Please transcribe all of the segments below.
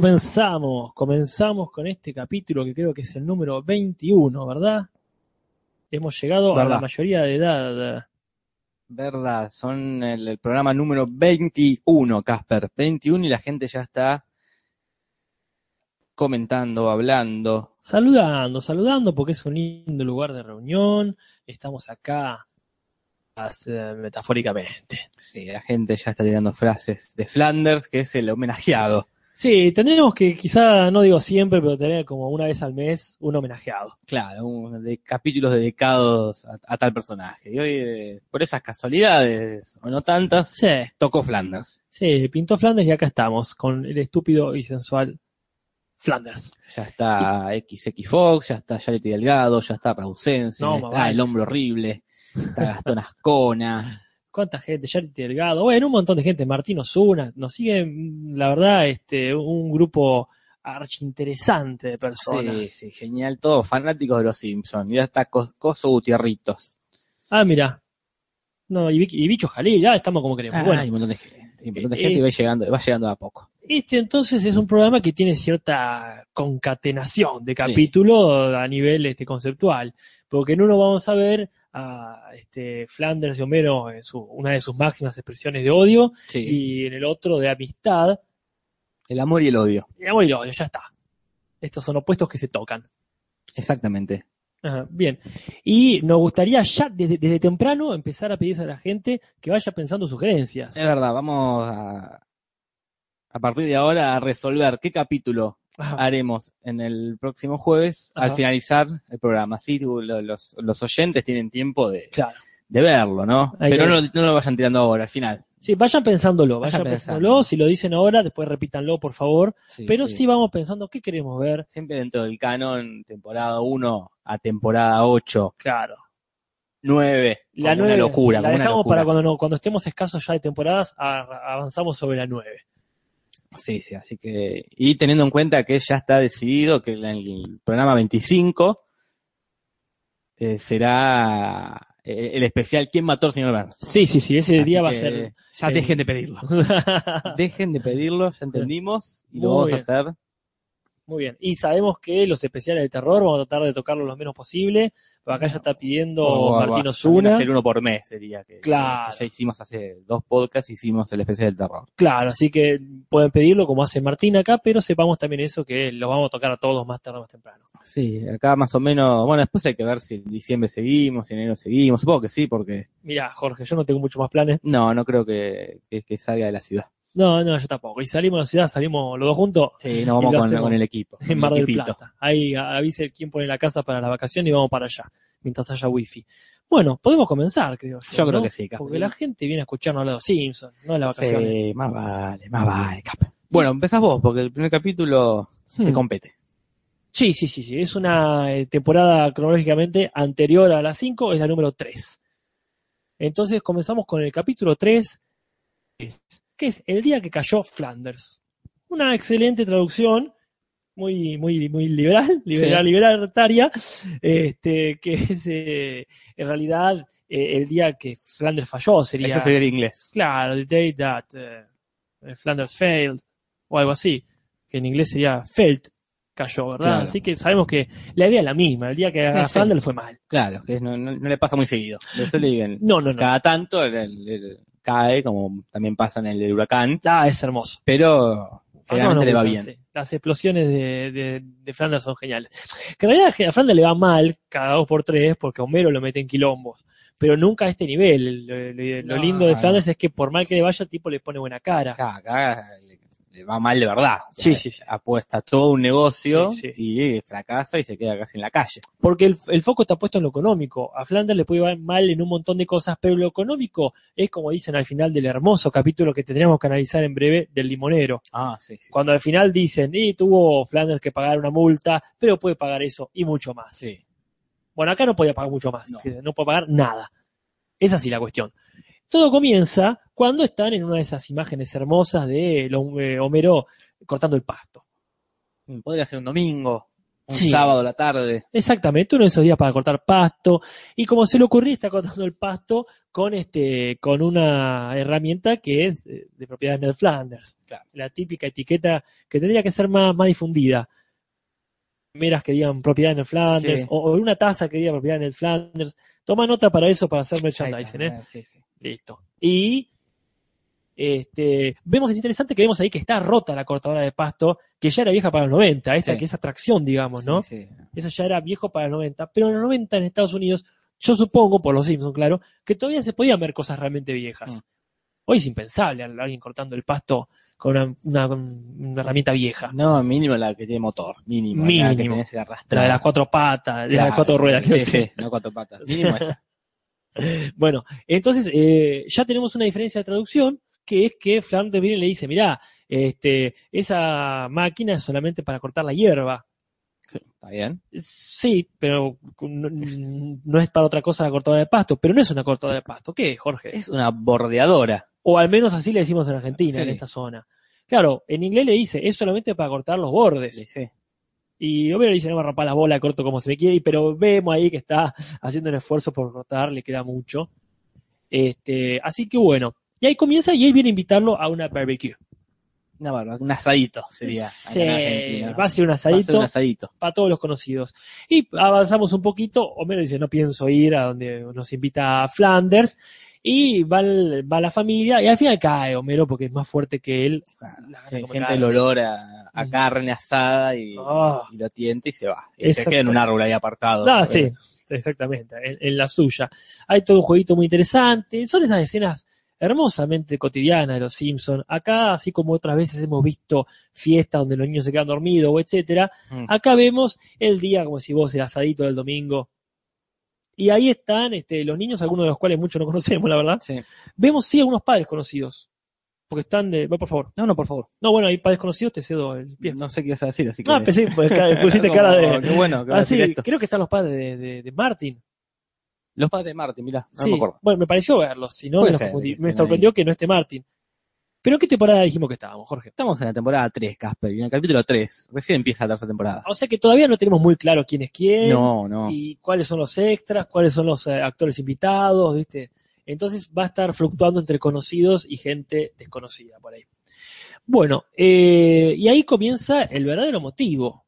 comenzamos, comenzamos con este capítulo que creo que es el número 21, ¿verdad? Hemos llegado a la mayoría de edad. Verdad, son el, el programa número 21, Casper. 21 y la gente ya está comentando, hablando. Saludando, saludando porque es un lindo lugar de reunión. Estamos acá eh, metafóricamente. Sí, la gente ya está tirando frases de Flanders, que es el homenajeado. Sí, tendremos que, quizá, no digo siempre, pero tener como una vez al mes un homenajeado. Claro, un- de capítulos dedicados a, a tal personaje. Y hoy, eh, por esas casualidades, o no tantas, Sí, tocó Flanders. sí, pintó Flanders y acá estamos, con el estúpido y sensual Flanders. Ya está XX Fox, ya está Charity Delgado, ya está Rausense, No, está. El Hombre Horrible, está Gastón Ascona. ¿Cuánta gente? Charity Delgado, bueno, un montón de gente, Martín Osuna, nos sigue, mm, la verdad, este, un grupo archinteresante de personas. Sí, sí, genial. Todos fanáticos de los Simpsons. Está Cos- Coso Gutierritos. Ah, mira. No, y, y Bicho Jalil, ya estamos como queremos. Ah, bueno, hay un montón de gente. Un montón de Eh, gente y eh. va llegando, va llegando a poco. este entonces es un programa que tiene cierta concatenación de capítulos a nivel este, conceptual, porque en uno vamos a ver a este, Flanders y Homero en su, una de sus máximas expresiones de odio, Sí. y en el otro de amistad, El amor y el odio. y amor y odio, ya está. Estos son opuestos que se tocan. Exactamente. Ajá, bien. Y nos gustaría ya desde, desde temprano empezar a pedirse a la gente que vaya pensando sugerencias. Es verdad, vamos a, a partir de ahora a resolver qué capítulo Ajá. haremos en el próximo jueves Ajá. al finalizar el programa. Así lo- los, los oyentes tienen tiempo de, Claro. de verlo, ¿no? Ahí Pero no, no lo vayan tirando ahora, al final. Sí, vayan pensándolo, vayan, Vayan pensándolo. pensando. Si lo dicen ahora, después repítanlo, por favor. Sí, Pero sí. sí. vamos pensando qué queremos ver. Siempre dentro del canon, temporada 1 a temporada 8, Claro. 9. La como nueve, una locura. la una dejamos locura. para cuando, no- cuando estemos escasos ya de temporadas, a- avanzamos sobre la 9. Sí, sí, así que. Y teniendo en cuenta que ya está decidido que el, el programa 25 eh, será eh, el especial ¿Quién mató al señor Burns? Sí, sí, sí, ese Así día va a ser. Ya dejen de pedirlo. dejen de pedirlo, ya entendimos. Y lo vamos bien. a hacer. Muy bien. Y sabemos que los especiales de terror vamos a tratar de tocarlos lo menos posible. Pero acá ya está pidiendo o- o- Martín Osuna. hacer uno por mes sería. Que, Claro. que ya hicimos hace dos podcasts, hicimos el especial del terror. Claro, así que pueden pedirlo como hace Martín acá, pero sepamos también eso que los vamos a tocar a todos más tarde o más temprano. Sí, acá más o menos. Bueno, después hay que ver si en diciembre seguimos, si en enero seguimos. Supongo que sí, porque. Mirá, Jorge, yo no tengo mucho más planes. No, no creo que, que, que salga de la ciudad. No, no, yo tampoco. Y salimos a la ciudad, salimos los dos juntos Sí, nos vamos con, con el equipo. en Mar del equipito. Plata. Ahí a- avise quién pone la casa para la vacación y vamos para allá, mientras haya wifi. Bueno, podemos comenzar, creo yo. Yo creo que sí, Casper. Porque la gente viene a escucharnos hablar de los Simpsons, no de las vacaciones. Sí, más vale, más vale, Casper. Bueno, empezás vos, porque el primer capítulo te Hmm. compete. Sí, sí, sí, sí. Es una eh, temporada cronológicamente anterior a la 5, es la número 3. Entonces comenzamos con el capítulo 3, es- que es El día que cayó Flanders. Una excelente traducción, muy, muy, muy liberal, liberal, Sí. libertaria, este, que es eh, en realidad eh, el día que Flanders falló, sería. Ese sería el inglés. Claro, the day that eh, Flanders failed, o algo así, que en inglés sería failed, cayó, ¿verdad? Claro. Así que sabemos que la idea es la misma, el día que a. Flanders fue mal. Claro, que no, no, no le pasa muy seguido. Eso le digan. No, no, no. Cada tanto el- el- el- cae, como también pasa en el del huracán, Ah, es hermoso. pero generalmente Ah, no, le va bien. sí. Las explosiones de, de, de Flanders son geniales. Que en realidad a Flanders le va mal cada dos por tres porque Homero lo mete en quilombos. Pero nunca a este nivel. Lo, lo- lo No. lindo de Flanders es que por mal que le vaya, el tipo le pone buena cara. Acá, acá va mal de verdad. Sí, sí, sí. Apuesta todo un negocio sí. y fracasa y se queda casi en la calle. Porque el, el foco está puesto en lo económico. A Flanders le puede ir mal en un montón de cosas, pero lo económico es como dicen al final del hermoso capítulo que tendríamos que analizar en breve del limonero. Ah, sí, sí. Cuando al final dicen, y tuvo Flanders que pagar una multa, pero puede pagar eso y mucho más. Sí. Bueno, acá no podía pagar mucho más, No. no, puede pagar nada. Es así la cuestión. Todo comienza cuando están en una de esas imágenes hermosas de eh, Homero cortando el pasto. Mm, Podría ser un domingo. Un Sí. sábado a la tarde. Exactamente, uno de esos días para cortar pasto. Y como se le ocurría, está cortando el pasto con este, con una herramienta que es de, de propiedad de Ned Flanders. Claro. La típica etiqueta que tendría que ser más, más difundida. Meras que digan propiedad de Ned Flanders, Sí. o, o una taza que diga propiedad de Ned Flanders. Toma nota para eso, para hacer merchandising, está, ¿eh? Sí, sí. Listo. Y este, vemos, es interesante que vemos ahí que está rota la cortadora de pasto, que ya era vieja para los 90, esta Sí. que es atracción, digamos, ¿no? Sí, sí. Eso ya era viejo para los 90, pero en los 90 en Estados Unidos, yo supongo, por los Simpsons, claro, que todavía se podían ver cosas realmente viejas. Mm. Hoy es impensable al- alguien cortando el pasto con una, una- con una herramienta vieja. No, mínimo la que tiene motor. Mínimo. La que Mínimo. tenés La de las cuatro patas, de las cuatro ruedas. Sí, decir. sí, no cuatro patas. Mínimo esa. Bueno, entonces eh, ya tenemos una diferencia de traducción, que es que Flanders viene y le dice, mirá, este, esa máquina es solamente para cortar la hierba. Está bien. Sí, pero no, no es para otra cosa la cortadora de pasto, pero no es una cortadora de pasto. ¿Qué es, Jorge? Es una bordeadora. O al menos así le decimos en Argentina, Sí. en esta zona. Claro, en inglés le dice, es solamente para cortar los bordes. Sí, sí. Y Homero dice, no me rapar la bola, corto como se me quiere, pero vemos ahí que está haciendo un esfuerzo por cortar, le queda mucho. Este, así que bueno. Y ahí comienza y él viene a invitarlo a una barbecue. Una barba, un asadito sería. Sí, va a ser un Va a ser asadito un asadito. para todos los conocidos. Y avanzamos un poquito, Homero dice, no pienso ir a donde nos invita a Flanders, y va, el- va la familia, y al final cae Homero porque es más fuerte que él. Comer siente el olor a, a Mm. carne asada y, Ah. y lo tienta y se va. Y se queda en un árbol ahí apartado. Ah, sí, exactamente, en, en la suya. Hay todo un jueguito muy interesante. Son esas escenas hermosamente cotidianas de los Simpsons. Acá, así como otras veces hemos visto fiestas donde los niños se quedan dormidos o etcétera, Mm. acá vemos el día como si vos el asadito del domingo. Y ahí están este, los niños, algunos de los cuales muchos no conocemos, la verdad. Sí. Vemos sí algunos padres conocidos. Porque están de. Va, por favor. No, no, por favor. No, bueno, hay padres conocidos, te cedo el pie. No sé qué ibas a decir, así que. Ah, pensé, pues, pusiste cara de. Qué bueno, que Ah, sí, creo que están los padres de, de, de Martin. Los padres de Martin, mirá, no Sí, me acuerdo. bueno, me pareció verlos, si no me, ser, sorprendió ahí. que no esté Martin. ¿Pero en qué temporada dijimos que estábamos, Jorge? Estamos en la temporada 3, Casper, y en el capítulo 3. Recién empieza la tercera temporada. O sea que todavía no tenemos muy claro quién es quién No, no. y cuáles son los extras, cuáles son los eh, actores invitados, ¿viste? Entonces va a estar fluctuando entre conocidos y gente desconocida por ahí. Bueno, eh, y ahí comienza el verdadero motivo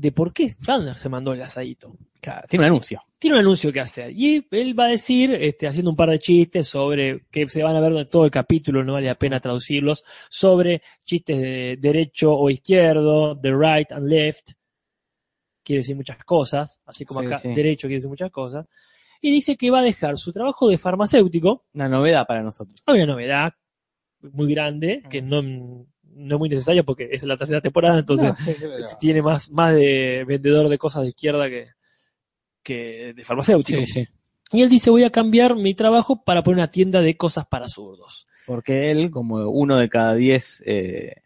de por qué Flanders se mandó el asadito. Claro, tiene un anuncio. tiene un anuncio que hacer. Y él va a decir, este, haciendo un par de chistes sobre que se van a ver en todo el capítulo, no vale la pena traducirlos, sobre chistes de derecho o izquierdo, de right and left. Quiere decir muchas cosas, así como Sí, acá sí. derecho quiere decir muchas cosas. Y dice que va a dejar su trabajo de farmacéutico. Una novedad para nosotros. Una novedad muy grande, que no, no es muy necesaria porque es la tercera temporada, entonces No, sí, pero- tiene más, más de vendedor de cosas de izquierda que, que de farmacéutico. Sí, sí. Y él dice, voy a cambiar mi trabajo para poner una tienda de cosas para zurdos. Porque él, como uno de cada diez eh,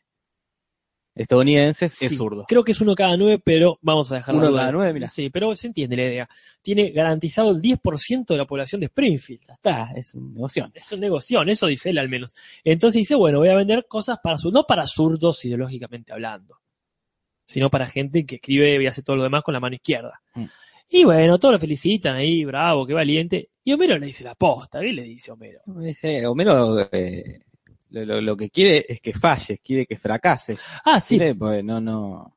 estadounidenses, es zurdo. Creo que es uno cada nueve, pero vamos a dejarlo. Uno cada nueve, mira. Sí, pero se entiende la idea. Tiene garantizado el 10% de la población de Springfield. Está, es un negocio. Es un negocio, eso dice él al menos. Entonces dice, bueno, voy a vender cosas para zurdos, no para zurdos ideológicamente hablando, sino para gente que escribe y hace todo lo demás con la mano izquierda. Mm. Y bueno, todos lo felicitan ahí, bravo, qué valiente. Y Homero le dice la posta, ¿qué le dice Homero? Homero eh, lo, lo- lo que quiere es que falle, quiere que fracase. Ah, sí. Quiere, pues, no, no.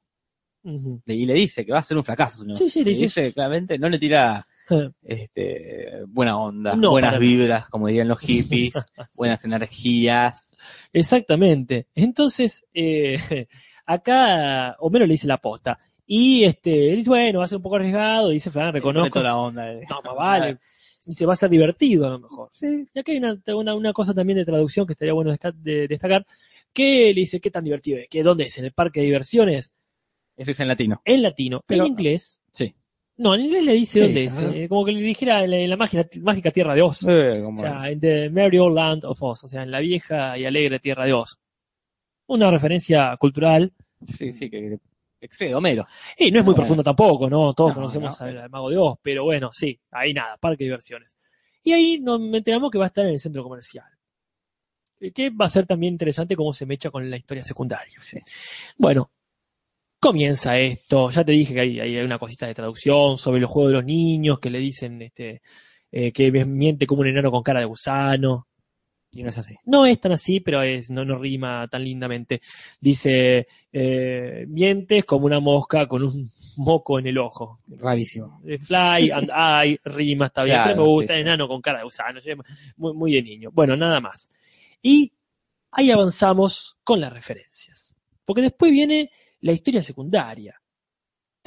Y le dice que va a ser un fracaso. negocio. Sí, sí, le Le dice- dice claramente, no le tira Eh, este, buena onda, No, buenas vibras, como dirían los hippies, buenas energías. Exactamente. Entonces, eh, acá Homero le dice la posta. Y este, él dice, bueno, va a ser un poco arriesgado, dice Fran, reconozco. la onda. eh. No, más vale. Dice, va a ser divertido a lo mejor. Sí. Y acá hay una, una, una cosa también de traducción que estaría bueno desca- de destacar, que le dice, ¿qué tan divertido es? ¿Que dónde es? ¿En el parque de diversiones? Eso es en latino. En latino. Pero- en inglés. Sí. No, en inglés le dice dónde es. eh, como que le dijera en la, en la mágica, mágica tierra de Oz. Eh, como- O sea, en The Merry Old Land of Oz. O sea, en la vieja y alegre tierra de Oz. Una referencia cultural. sí, sí, que excede Homero. Y no es muy profundo tampoco, ¿no? Todos No, conocemos no, al, Mago de Oz, pero bueno, sí, ahí nada, parque de diversiones. Y ahí nos enteramos que va a estar en el centro comercial. Que va a ser también interesante cómo se mecha con la historia secundaria. Sí. Bueno, comienza esto. Ya te dije que hay, hay una cosita de traducción sobre los juegos de los niños que le dicen este, eh, que miente como un enano con cara de gusano. Y no es así. No es tan así, pero es, no, no rima tan lindamente. Dice, eh, mientes como una mosca con un moco en el ojo. Rarísimo. Eh, Fly and I, rima, está bien, Claro, pero me gusta, sí, sí. enano con cara de gusano, muy, muy de niño. Bueno, nada más. Y ahí avanzamos con las referencias. Porque después viene la historia secundaria.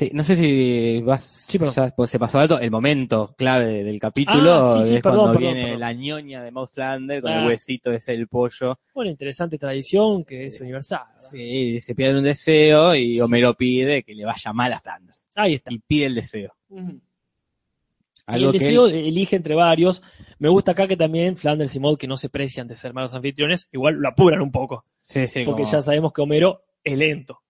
Sí, no sé si vas, Sí, perdón. ya, pues, se pasó alto el momento clave del capítulo, Ah, sí, sí, es perdón, cuando perdón, viene perdón. la ñoña de Maud Flanders con Ah. el huesito ese del pollo. Una interesante tradición que es universal. ¿verdad? Sí, se pide un deseo y Homero pide que le vaya mal a Flanders. Ahí está. Y pide el deseo. Y el que deseo elige entre varios. Me gusta acá que también Flanders y Maud, que no se precian de ser malos anfitriones, igual lo apuran un poco. sí, sí, porque como- ya sabemos que Homero es lento.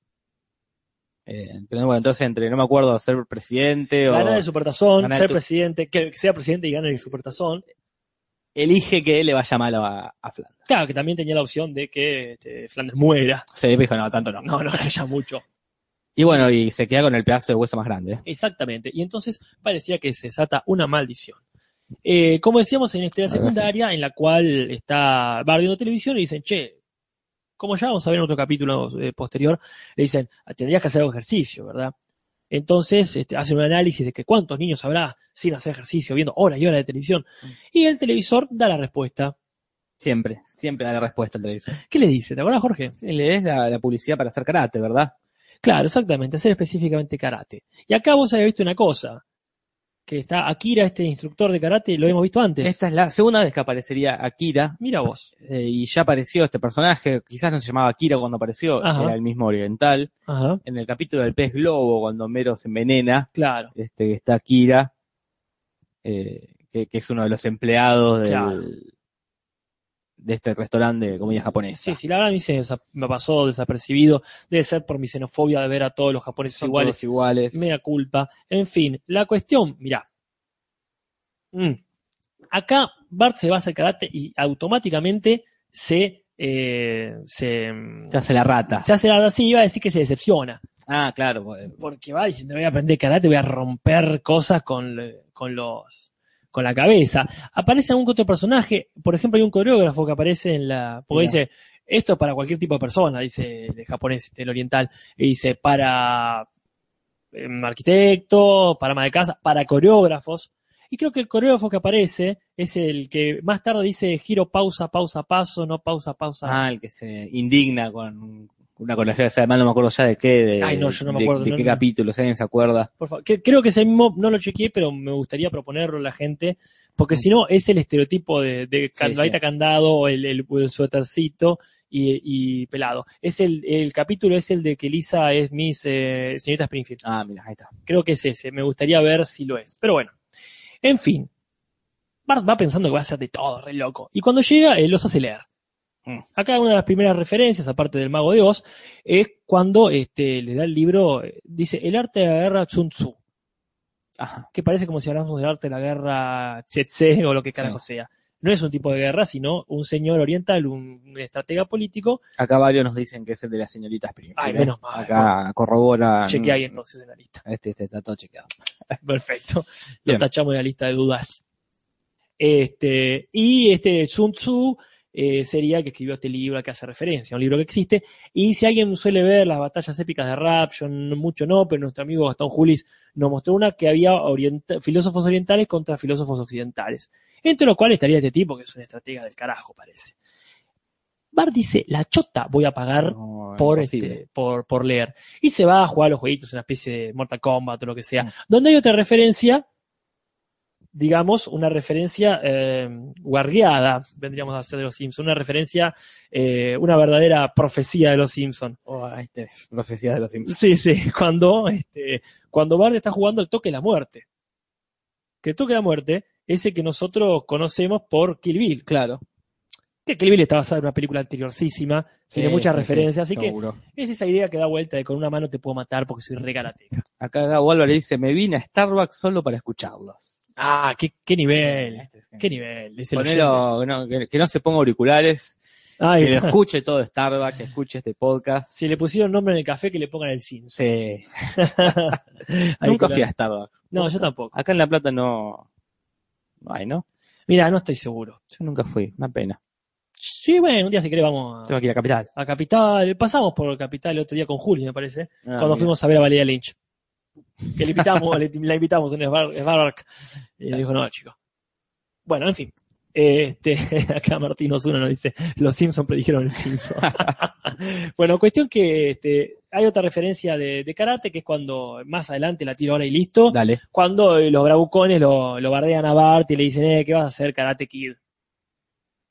Eh, pero bueno, entonces entre, no me acuerdo, ser presidente o Ganar el supertazón, ganar ser tu- presidente, que sea presidente y gane el supertazón. elige que le vaya mal a, a Flanders. Claro, que también tenía la opción de que este, Flanders muera. Sí, dijo, no, tanto no. No, no, ya mucho. Y bueno, y se queda con el pedazo de hueso más grande. Exactamente. Y entonces parecía que se desata una maldición. Eh, como decíamos en la historia secundaria, en la cual está Bart viendo televisión y dicen, che, como ya vamos a ver en otro capítulo eh, posterior, le dicen, "Ah, tendrías que hacer algo de ejercicio, ¿verdad? Entonces este, hacen un análisis de que cuántos niños habrá sin hacer ejercicio, viendo horas y horas de televisión. Y el televisor da la respuesta. Siempre, siempre da la respuesta al televisor. ¿Qué le dice? ¿Te acuerdas, Jorge? Sí, le des la, la publicidad para hacer karate, ¿verdad? Claro, exactamente, hacer específicamente karate. Y acá vos habéis visto una cosa, que está Akira, este instructor de karate, lo hemos visto antes. Esta es la segunda vez que aparecería Akira, Mira vos. eh, y ya apareció este personaje, quizás no se llamaba Akira cuando apareció, Ajá. era el mismo oriental. Ajá, En el capítulo del pez globo, cuando Homero se envenena, claro. este, está Akira, eh, que, que es uno de los empleados del, Claro. De este restaurante de comida japonesa. Sí, sí, la verdad a mí se me pasó desapercibido. Debe ser por mi xenofobia de ver a todos los japoneses Son iguales. todos iguales. Mea culpa. En fin, la cuestión, mirá. Mm. Acá Bart se va a hacer karate y automáticamente se, eh, se, Se hace la rata. se hace la así, iba a decir que se decepciona. Ah, claro. pues, Porque va diciendo, voy a aprender karate, voy a romper cosas con, con los con la cabeza. Aparece algún otro personaje, por ejemplo, hay un coreógrafo que aparece en la. Porque Mira. dice, esto es para cualquier tipo de persona, dice el japonés, este, el oriental. Y dice, para em, arquitectos, para ama de casa, para coreógrafos. Y creo que el coreógrafo que aparece es el que más tarde dice giro, pausa, pausa, paso, no pausa, pausa. Ah, el que se indigna con una sea, además no me acuerdo ya de qué, de, Ay, no, yo no me de- acuerdo, de no, qué no. capítulo, si alguien se acuerda. Por favor, que- creo que ese mismo no lo chequeé, pero me gustaría proponerlo a la gente, porque si no es el estereotipo de, de sí. candado, el, el, el suétercito y, y pelado. Es el, el capítulo es el de que Lisa es Miss eh, señorita Springfield. Ah, mira, ahí está. Creo que es ese, me gustaría ver si lo es. Pero bueno, en fin. Bart va pensando que va a ser de todo, re loco. Y cuando llega, él los hace leer. Mm. Acá una de las primeras referencias, aparte del mago de Oz, es cuando este, le da el libro, eh, dice, El arte de la guerra Sun Tzu Ajá. que parece como si hablamos del arte de la guerra tsetse o lo que carajo sea. No es un tipo de guerra, sino un señor oriental, un estratega político. Acá varios nos dicen que es el de la señorita Springfield. Ay, menos mal. Acá corrobora. Cheque ahí entonces en la lista. Este, este está todo chequeado. Perfecto. Lo Bien. tachamos en la lista de dudas. Este, y este Sun Tzu eh, sería que escribió este libro al que hace referencia, un libro que existe. Y si alguien suele ver las batallas épicas de rap, yo no- mucho no, pero nuestro amigo Gastón Julis nos mostró una que había orienta- filósofos orientales contra filósofos occidentales. Entre los cuales estaría este tipo, que es un estratega del carajo, parece. Bart dice, la chota voy a pagar No, por, este, por, por leer. Y se va a jugar a los jueguitos, una especie de Mortal Kombat o lo que sea. Mm. Donde hay otra referencia, digamos, una referencia eh, guardiada, vendríamos a hacer de los Simpsons, una referencia, eh, una verdadera profecía de los Simpsons. Oh, este es profecía de los Simpsons. Sí, sí, cuando, este, cuando Bart está jugando el toque de la muerte. Que el toque de la muerte es el que nosotros conocemos por Kill Bill. Claro. Que Kill Bill está basada en una película anteriorcísima, tiene Sí, muchas sí, referencias, sí, así que es esa idea que da vuelta de con una mano te puedo matar porque soy re karateca. Acá Gabo Álvarez dice, me vine a Starbucks solo para escucharlos. Ah, qué, qué nivel, qué nivel. Es el Ponelo, no, que, que no se ponga auriculares Ay, que lo escuche todo Starbucks, que escuche este podcast. si le pusieron nombre en el café, que le pongan el Sims. Sí. Nunca fui a Starbucks. No, yo tampoco. Acá en La Plata no, no hay, ¿no? Mira, no estoy seguro. Yo nunca fui, una pena. Sí, bueno, un día si querés vamos Tengo a, que ir a Capital. a Capital. Pasamos por Capital el otro día con Juli, me parece. Ah, cuando mira. fuimos a ver a Valeria Lynch. Que le invitamos, le- la invitamos en Spark. Y dijo, no, chico. Bueno, en fin. Este, acá Martín Osuna nos dice, los Simpsons predijeron el Simpson. bueno, cuestión que este, hay otra referencia de, de karate, que es cuando más adelante la tiro ahora y listo, Dale. cuando eh, los bravucones lo, lo bardean a Bart y le dicen, eh, ¿qué vas a hacer, Karate Kid?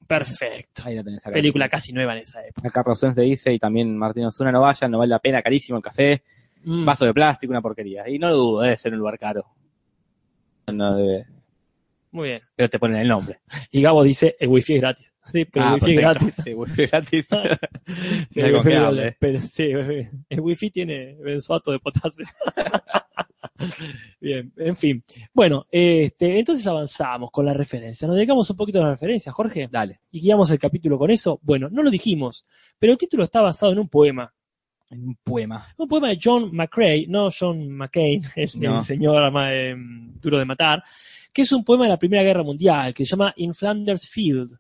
Perfecto. Ahí la tenés acá. Película casi nueva en esa época. Acá Rosén se dice, y también Martín Osuna, no vayan, no vale la pena, carísimo el café, Mm. vaso de plástico, una porquería. Y no lo dudo, debe ser un lugar caro. No debe- Muy bien. pero te ponen el nombre. Y Gabo dice, el wifi es gratis. Sí, pero el wifi es gratis. Sí, wifi gratis. Sí, Mira el wifi es gratis. Pero sí, el wifi tiene benzoato de potasio. Bien, en fin. Bueno, este, entonces avanzamos con la referencia. Nos dedicamos un poquito a la referencia, Jorge. Dale. Y guiamos el capítulo con eso. Bueno, no lo dijimos, pero el título está basado en un poema. En un poema. Un poema de John McCrae, no John McCain, el, el No. señor eh, duro de matar, que es un poema de la Primera Guerra Mundial, que se llama In Flanders Field.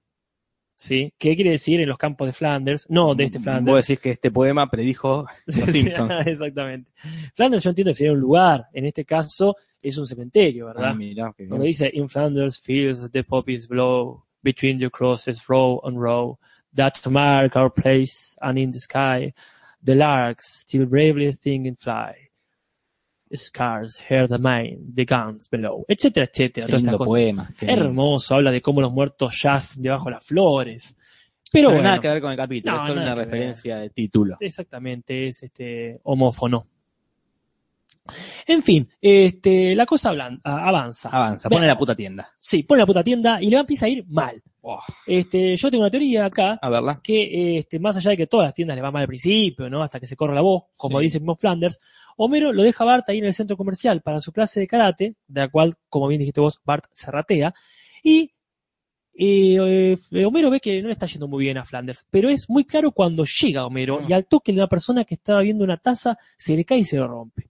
¿Sí? ¿Qué quiere decir en los campos de Flanders? No, de este Flanders. Vos decís que este poema predijo los Simpsons. Exactamente. Flanders yo entiendo que sería un lugar, en este caso es un cementerio, ¿verdad? Ah, mirá, qué bien. Cuando dice In Flanders fields the poppies blow between the crosses row on row that mark our place and in the sky the larks still bravely sing and fly. Scars hear the main, the guns below, etcétera, etcétera. Qué lindo poema. qué lindo. Hermoso, habla de cómo los muertos yacen debajo de las flores. Pero Pero bueno, nada que ver con el capítulo, No, es solo una ver. referencia de título. Exactamente, es este homófono. En fin, este, la cosa avanza. Avanza, pone la puta tienda. Sí, pone la puta tienda y le va a empezar a ir mal. Oh, Este, yo tengo una teoría acá a verla. que este, más allá de que todas las tiendas le va mal al principio, ¿no? Hasta que se corre la voz, como Sí. dice mismo Flanders, Homero lo deja a Bart ahí en el centro comercial para su clase de karate, de la cual, como bien dijiste vos, Bart se ratea, y eh, eh, Homero ve que no le está yendo muy bien a Flanders, pero es muy claro cuando llega Homero Mm. y al toque de una persona que estaba viendo una taza se le cae y se lo rompe.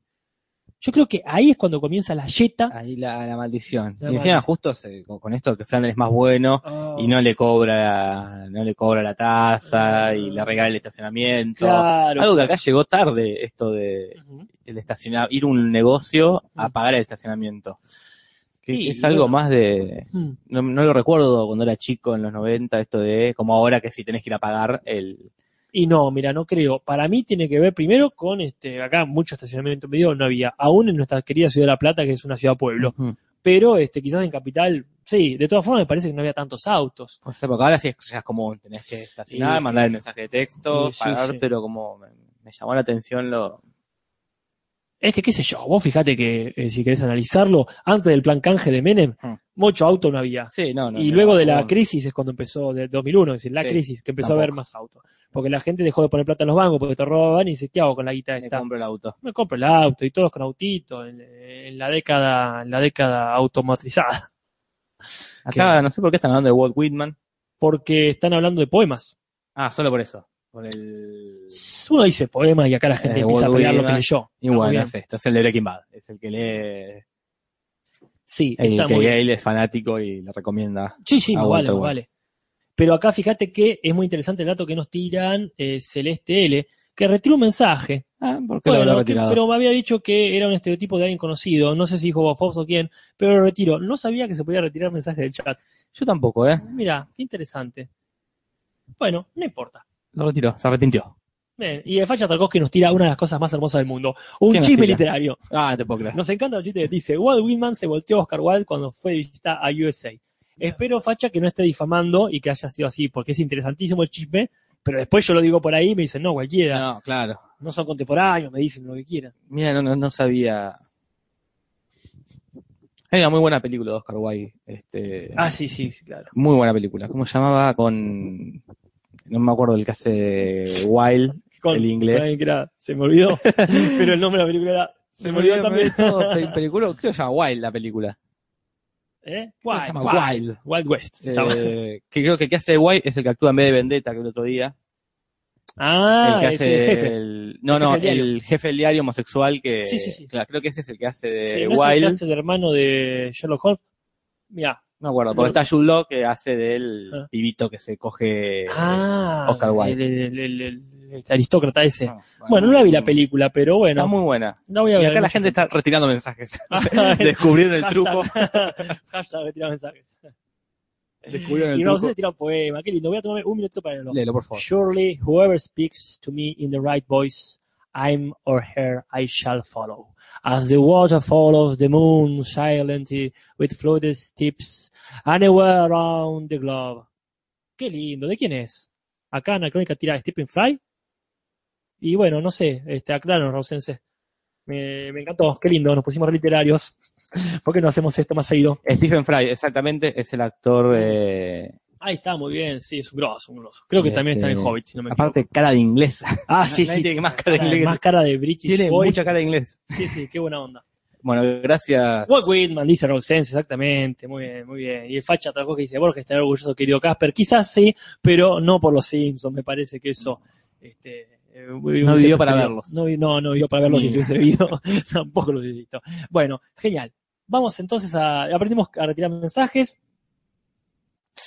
Yo creo que ahí es cuando comienza la yeta. Ahí la, la maldición. La y encima maldición. justo se- con, esto que Flanders es más bueno y no le cobra no le cobra la tasa y le regala el estacionamiento. Claro. Algo que acá llegó tarde, esto de el estacionar, ir un negocio a pagar el estacionamiento. Que Sí, es algo bueno. más de, Mm. no, no lo recuerdo cuando era chico en los 90, esto de como ahora que si tenés que ir a pagar el... Y no, mira, no creo. Para mí tiene que ver primero con este, acá mucho estacionamiento medio no había, aún en nuestra querida ciudad de La Plata, que es una ciudad pueblo. Pero este, quizás en capital, sí, de todas formas me parece que no había tantos autos. O sea, porque ahora sí es, ya es común, tenés que estacionar, mandar el mensaje de texto, sí, sí. pero como me, me llamó la atención lo... Es que, qué sé yo, vos fíjate que eh, si querés analizarlo, antes del plan canje de Menem, Hmm. mucho auto no había. Sí, no, no. y luego de la crisis es cuando empezó, de 2001, es decir, la Sí, crisis, que empezó a haber más autos. Porque la gente dejó de poner plata en los bancos porque te robaban y dice, ¿qué hago con la guita Me esta? compro el auto. Me compro el auto y todos con autito en, en la década, en la década automatizada. Acá no sé por qué están hablando de Walt Whitman. Porque están hablando de poemas. Ah, solo por eso. Por el... Uno dice poemas y acá la gente Eh, empieza a pelear lo que leyó. Y bueno, bien. no sé, este es el de Breaking Bad. Es el que lee, Sí, el está que muy bien. Gale es fanático y le recomienda. Sí, sí, vale, vale. Pero acá fíjate que es muy interesante el dato que nos tiran eh, Celeste L, que retiró un mensaje. Ah, ¿por qué lo habrá que- retirado? pero me había dicho que era un estereotipo de alguien conocido. No sé si dijo Bob Fox o quién, pero lo retiró. No sabía que se podía retirar mensajes del chat. Yo tampoco, ¿eh? Mira, qué interesante. Bueno, no importa. Lo retiró, se arrepintió. Bien, y el Facha Tarkovsky nos tira una de las cosas más hermosas del mundo. Un ¿Qué nos chisme literario. Ah, no te puedo creer. Nos encanta el chiste que dice, Walt Whitman se volteó a Oscar Wilde cuando fue de visita a USA. Espero, Facha, que no esté difamando y que haya sido así, porque es interesantísimo el chisme, pero después yo lo digo por ahí y me dicen, no, cualquiera, no, No, claro. son contemporáneos, me dicen lo que quieran. Mira, no, no, no sabía. Hay una muy buena película de Oscar Wilde. Este, Ah, sí, sí, sí, claro. Muy buena película. ¿Cómo se llamaba? Con. No me acuerdo el que hace de Wilde, Con- el inglés. ay, que era- se me olvidó, pero el nombre de la película era, se, me olvidó también. todo. Pe- película, creo que se llama Wilde la película. ¿Eh? Se Wild, llama Wild, Wild. Wild West. se llama. Eh, que creo que el que hace de White es el que actúa en vez de Vendetta que el otro día. ah, el que es hace el jefe. el- no, El no, jefe el jefe del diario homosexual que Sí, sí, sí. claro, creo que ese es el que hace de Sí, ¿no es el que Wild. hace de hermano de Sherlock Holmes? Mira. No me acuerdo, porque está Jude Law que hace del Ah. pibito que se coge Ah, Oscar Wilde. El, el- el- el- este aristócrata ese. No, Bueno, no la vi la película, pero bueno. Está muy buena. la voy a Y ver. acá la gente está retirando mensajes. Ah, Descubrieron el truco. Hashtag retira mensajes. Descubrieron el Y no sé truco. tirar un poema. Qué lindo. Voy a tomarme un minuto para leerlo. Léelo, por favor. Surely whoever speaks to me in the right voice, I'm or her I shall follow. As the water follows the moon silently with floated tips anywhere around the globe. Qué lindo. ¿De quién es? Acá en la crónica tira Stephen Fry. Y bueno, no sé, este, aclaro, Rausense. Me, me encantó, qué lindo, nos pusimos literarios. ¿Por qué no hacemos esto más seguido? Stephen Fry, exactamente, es el actor. eh, Ahí está, muy bien, sí, es un grosso, un grosso. Creo que también está en el Este, Hobbit, si no me equivoco. aparte, cara de inglés. Ah, sí, sí. tiene más cara de inglés Más cara de British Tiene Boy. mucha cara de inglés. Sí, sí, qué buena onda. Bueno, gracias. Walt Whitman dice Rosense, exactamente, muy bien, muy bien. Y el facha otra cosa que dice, Borges está orgulloso, querido Casper. Quizás sí, pero no por los Simpsons, me parece que eso... Este, eh, hubiese vivió para verlos. No, no, no vivió para verlos si se hubiese vivido. Tampoco los hubiese visto. Bueno, genial. Vamos entonces a... Aprendimos a retirar mensajes.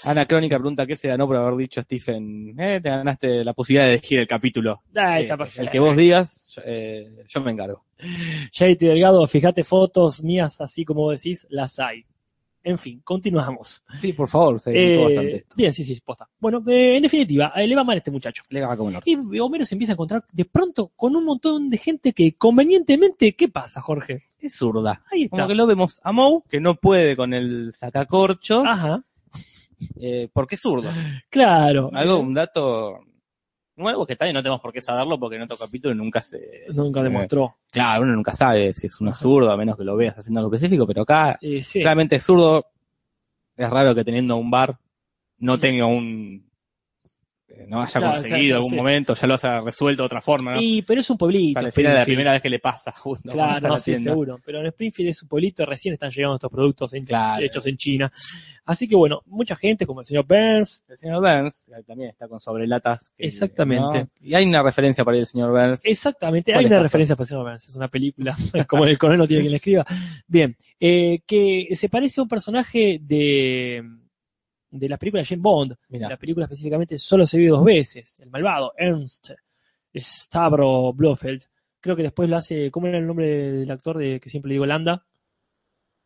Ana Crónica pregunta qué se ganó por haber dicho Stephen. Eh, te ganaste la posibilidad de elegir el capítulo. Eh, está perfecto. el que vos digas, yo, eh, yo me encargo. Charity Delgado, fíjate fotos mías así como decís, las hay. En fin, continuamos. Sí, por favor, se Eh, bastante esto. bien, sí, sí, posta. Bueno, eh, en definitiva, eh, le va mal a este muchacho. Le va como el orto. Y Homero se empieza a encontrar de pronto con un montón de gente que convenientemente, ¿qué pasa, Jorge? Es zurda. Ahí está. Como que lo vemos a Moe, que no puede con el sacacorcho, Ajá, eh, porque es zurdo. claro. Algo, un dato nuevo que también no tenemos por qué saberlo porque en otro capítulo nunca se... Nunca demostró. Claro, uno nunca sabe si es uno zurdo, a menos que lo veas haciendo algo específico, pero acá Eh, sí. claramente es zurdo. Es raro que teniendo un bar no tenga un... no haya Claro, conseguido algún sí. momento, ya lo haya resuelto de otra forma, ¿no? Y, pero es un pueblito. Pareciera la primera vez que le pasa, justo. Claro, en no, sí, seguro. Pero en Springfield es un pueblito, recién están llegando estos productos en- Claro. hechos en China. Así que bueno, mucha gente, como el señor Burns, El señor Burns, que también está con sobrelatas. que- Exactamente. ¿no? Y hay una referencia para el señor Burns. Exactamente, ¿Cuál hay una referencia para Señor Burns, es una película, como el coronel no tiene quien la escriba. Bien, eh, que se parece a un personaje de, de la película Jane Bond, Mirá. la película específicamente solo se vio dos veces, el malvado, Ernst Stavro Blofeld. Creo que después lo hace, ¿cómo era el nombre del actor de que siempre le digo Landa?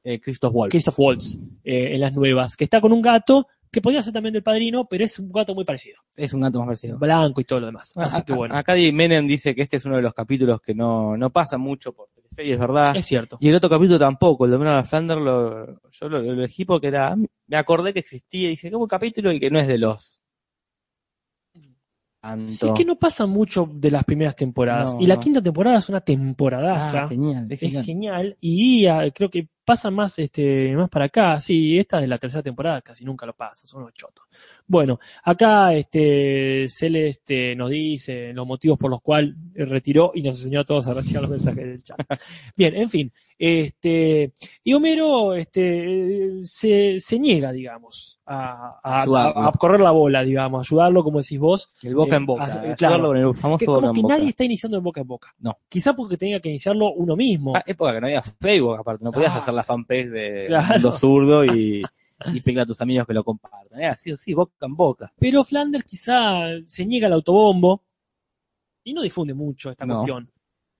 Eh, Christoph Waltz. Christoph Waltz, eh, en las nuevas, que está con un gato que podría ser también del padrino, pero es un gato muy parecido, Es un gato más parecido. blanco y todo lo demás. Así A- que bueno, Acá Menem dice que este es uno de los capítulos que no, no pasa mucho por Y es verdad. es cierto. Y el otro capítulo tampoco, el de Donald Flanders, lo, yo lo, lo elegí porque era, me acordé que existía y dije, ¿qué buen capítulo? Y que no es de los tanto. Sí, es que no pasa mucho de las primeras temporadas. No, y la no. quinta temporada es una temporadaza. Ah, genial, es es genial. genial. Y ah, creo que pasa más, este, más para acá. Sí, esta es la tercera temporada, casi nunca lo pasa, son unos chotos. Bueno, acá este Celeste nos dice los motivos por los cuales retiró y nos enseñó a todos a retirar los mensajes del chat. Bien, en fin. Este, y Homero este, se, se niega, digamos, a, a- Ayudarlo. a- a correr la bola, digamos, ayudarlo, como decís vos, El boca eh, en boca. ayudarlo claro. con el famoso que boca como en que boca. nadie está iniciando de boca en boca. No. Quizá porque tenga que iniciarlo uno mismo. Ah, época que no había Facebook, aparte, no podías Ah. hacer la fanpage de Claro. Mundo Zurdo y, y pedirle a tus amigos que lo compartan. Era así o sí, boca en boca. Pero Flanders quizá se niega al autobombo y no difunde mucho esta No. cuestión.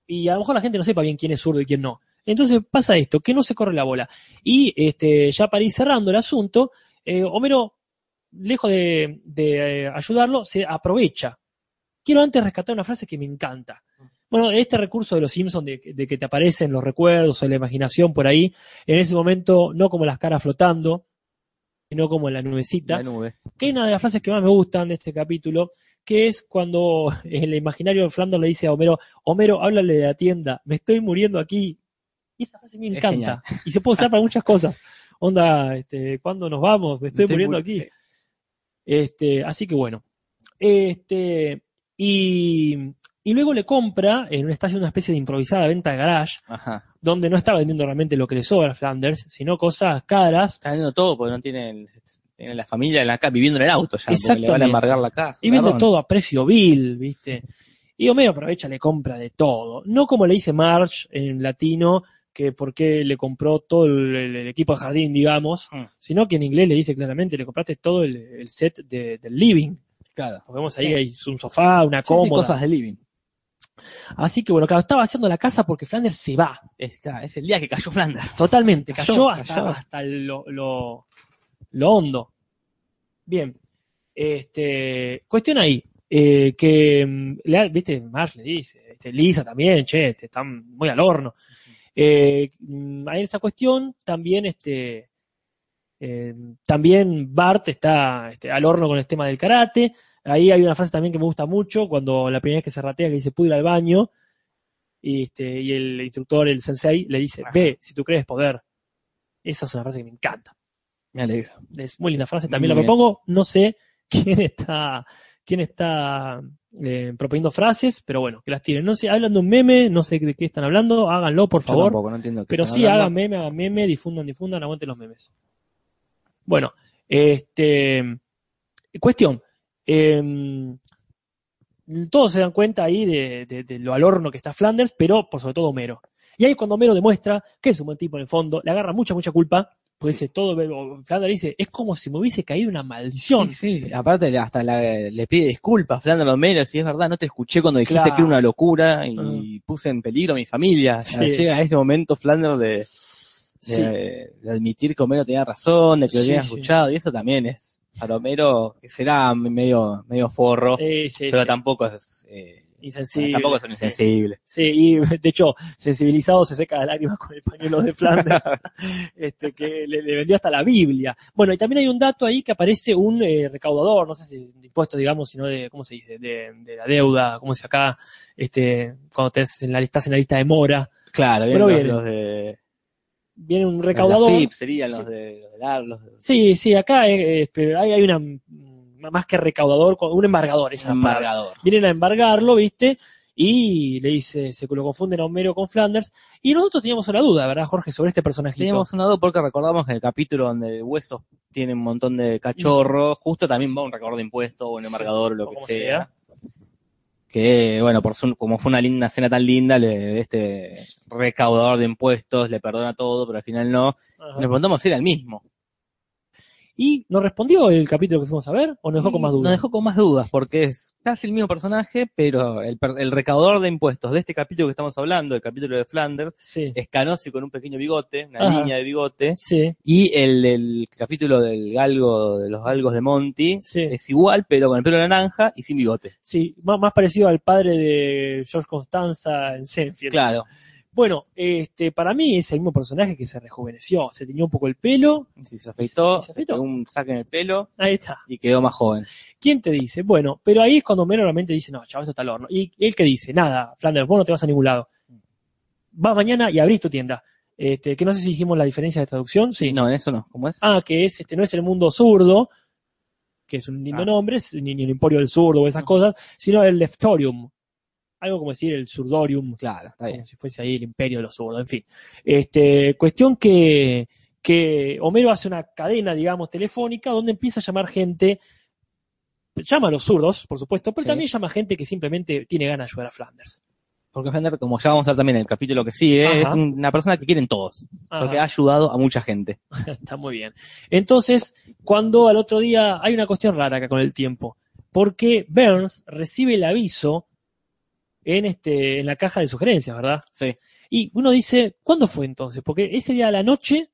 Y a lo mejor la gente no sepa bien quién es zurdo y quién no. Entonces pasa esto, que no se corre la bola. Y este, ya para ir cerrando el asunto, eh, Homero, lejos de, de, eh, ayudarlo, se aprovecha. Quiero antes rescatar una frase que me encanta. Bueno, este recurso de los Simpsons de, de que te aparecen los recuerdos o la imaginación por ahí, en ese momento no como las caras flotando, sino como en la nubecita La nube. que hay una de las frases que más me gustan de este capítulo, que es cuando el imaginario de Flanders le dice a Homero, Homero, háblale de la tienda, me estoy muriendo aquí. Y esa frase me encanta. Y se puede usar para muchas cosas. Onda, este, ¿cuándo nos vamos? Me estoy, muriendo aquí. sí. Este, así que bueno. Este, y, y luego le compra, en una estación, una especie de improvisada venta de garage, Ajá. donde no está vendiendo realmente lo que le sobra a Flanders, sino cosas caras. Está vendiendo todo porque no tienen, tienen la familia en la casa viviendo en el auto ya, porque le van a embargar la casa. Y vende todo a precio vil, ¿viste? Y Homero aprovecha, le compra de todo. No como le dice Marge en latino, que por qué le compró todo el, el- el equipo de jardín, digamos, Mm. sino que en inglés le dice claramente, le compraste todo el, el set de- del living. Claro. Porque vemos ahí Sí. hay un sofá, una sí, cómoda. cosas de living. Así que bueno, claro, estaba haciendo la casa porque Flanders se va. Es, el día que cayó Flanders. Totalmente, cayó, Cayó, hasta, cayó. hasta lo, lo, lo hondo. Bien. Este, cuestión ahí, eh, que, mm, le, viste, Marge le dice, este, Lisa también, che, este, están muy al horno. Eh, mm, ahí en esa cuestión también, este, eh, también Bart está este, al horno con el tema del karate. Ahí hay una frase también que me gusta mucho, cuando la primera vez que se ratea, que dice, puedo ir al baño. Y, este, y el instructor, el sensei, le dice, ve, si tú crees poder. Esa es una frase que me encanta. Me alegro. Es muy linda frase, también Muy la bien. propongo. No sé quién está, quién está eh, proponiendo frases, pero bueno, que las tiren. No sé, hablan de un meme, no sé de qué están hablando, háganlo, por Yo favor. tampoco, no entiendo qué Pero sí, hablando. hagan meme, hagan meme, difundan, difundan, aguanten los memes. Bueno, este. Cuestión. Em, todos se dan cuenta ahí de, de- de lo al horno que está Flanders, pero por sobre todo Homero. Y ahí cuando Homero demuestra que es un buen tipo en el fondo, le agarra mucha, mucha culpa, dice todo, Flanders dice, es como si me hubiese caído una maldición. Sí, sí. Aparte hasta la- le pide disculpas, Flanders Homero, si es verdad, no te escuché cuando dijiste Claro. que era una locura y puse en peligro a mi familia. Sí. Llega ese momento Flanders de, de, admitir que Homero tenía razón, de que lo había escuchado, y eso también es para Homero, que será medio, medio forro, Eh, sí, pero sí. tampoco es, eh, Insensible. tampoco es un Sí. Sí, y de hecho, sensibilizado se seca de lágrimas con el pañuelo de Flanders, este, que le, le vendió hasta la Biblia. Bueno, y también hay un dato ahí que aparece un eh, recaudador, no sé si de impuestos, digamos, sino de, ¿cómo se dice? De, de la deuda, ¿cómo se dice acá? Este, cuando te en la, estás en la lista de mora. Claro, bien los, los de Viene un los recaudador. FIP serían Sí. los de los de los de- Sí, sí, acá eh, este, hay, hay una, mm, más que recaudador, un embargador, esa palabra. embargador. vienen a embargarlo, ¿viste? Y le dice, se lo confunden a Homero con Flanders. Y nosotros teníamos una duda, ¿verdad, Jorge, sobre este personajito? Teníamos una duda porque recordamos que en el capítulo donde Huesos tiene un montón de cachorros, justo también va un recaudador de impuestos o un Sí, embargador o lo que como sea. Que, bueno, por su- como fue una linda cena tan linda, le, este recaudador de impuestos le perdona todo, pero al final no. Ajá. Nos preguntamos si era el mismo. ¿Y nos respondió el capítulo que fuimos a ver o nos dejó con más dudas? Nos dejó con más dudas, porque es casi el mismo personaje, pero el, el recaudador de impuestos de este capítulo que estamos hablando, el capítulo de Flanders, Sí, es canoso y con un pequeño bigote, una Ajá. línea de bigote. sí, Y el, el capítulo del galgo, de los galgos de Monty, Sí. es igual, pero con el pelo naranja y sin bigote. sí, más, más parecido al padre de George Constanza en Senfield. Claro. Bueno, este, para mí es el mismo personaje que se rejuveneció, se teñió un poco el pelo, Si se afeitó, ¿Se se, afeitó? pegó un saque en el pelo ahí está. y quedó más joven. ¿Quién te dice? Bueno, pero ahí es cuando Homero realmente dice, no, chaval, esto está al horno. Y él que dice, nada, Flanders, vos no te vas a ningún lado. Vas mañana y abrís tu tienda. Este, que no sé si dijimos la diferencia de traducción, sí. No, en eso no. ¿Cómo es? Ah, que es, este, no es el mundo zurdo, que es un lindo Ah. nombre, es ni, ni el emporio del zurdo o esas cosas, sino el leftorium. Algo como decir el surdorium, Claro, está bien. como si fuese ahí el imperio de los zurdos, en fin. Este, cuestión que, que Homero hace una cadena, digamos, telefónica donde empieza a llamar gente, llama a los zurdos, por supuesto, pero Sí. también llama gente que simplemente tiene ganas de ayudar a Flanders. Porque Fender, como ya vamos a ver también en el capítulo que sigue, Ajá. es una persona que quieren todos. Ajá. Porque ha ayudado a mucha gente. Está muy bien. Entonces, cuando al otro día hay una cuestión rara acá con el tiempo, porque Burns recibe el aviso en este en la caja de sugerencias, ¿verdad? Sí. Y uno dice, ¿cuándo fue entonces? Porque ese día a la noche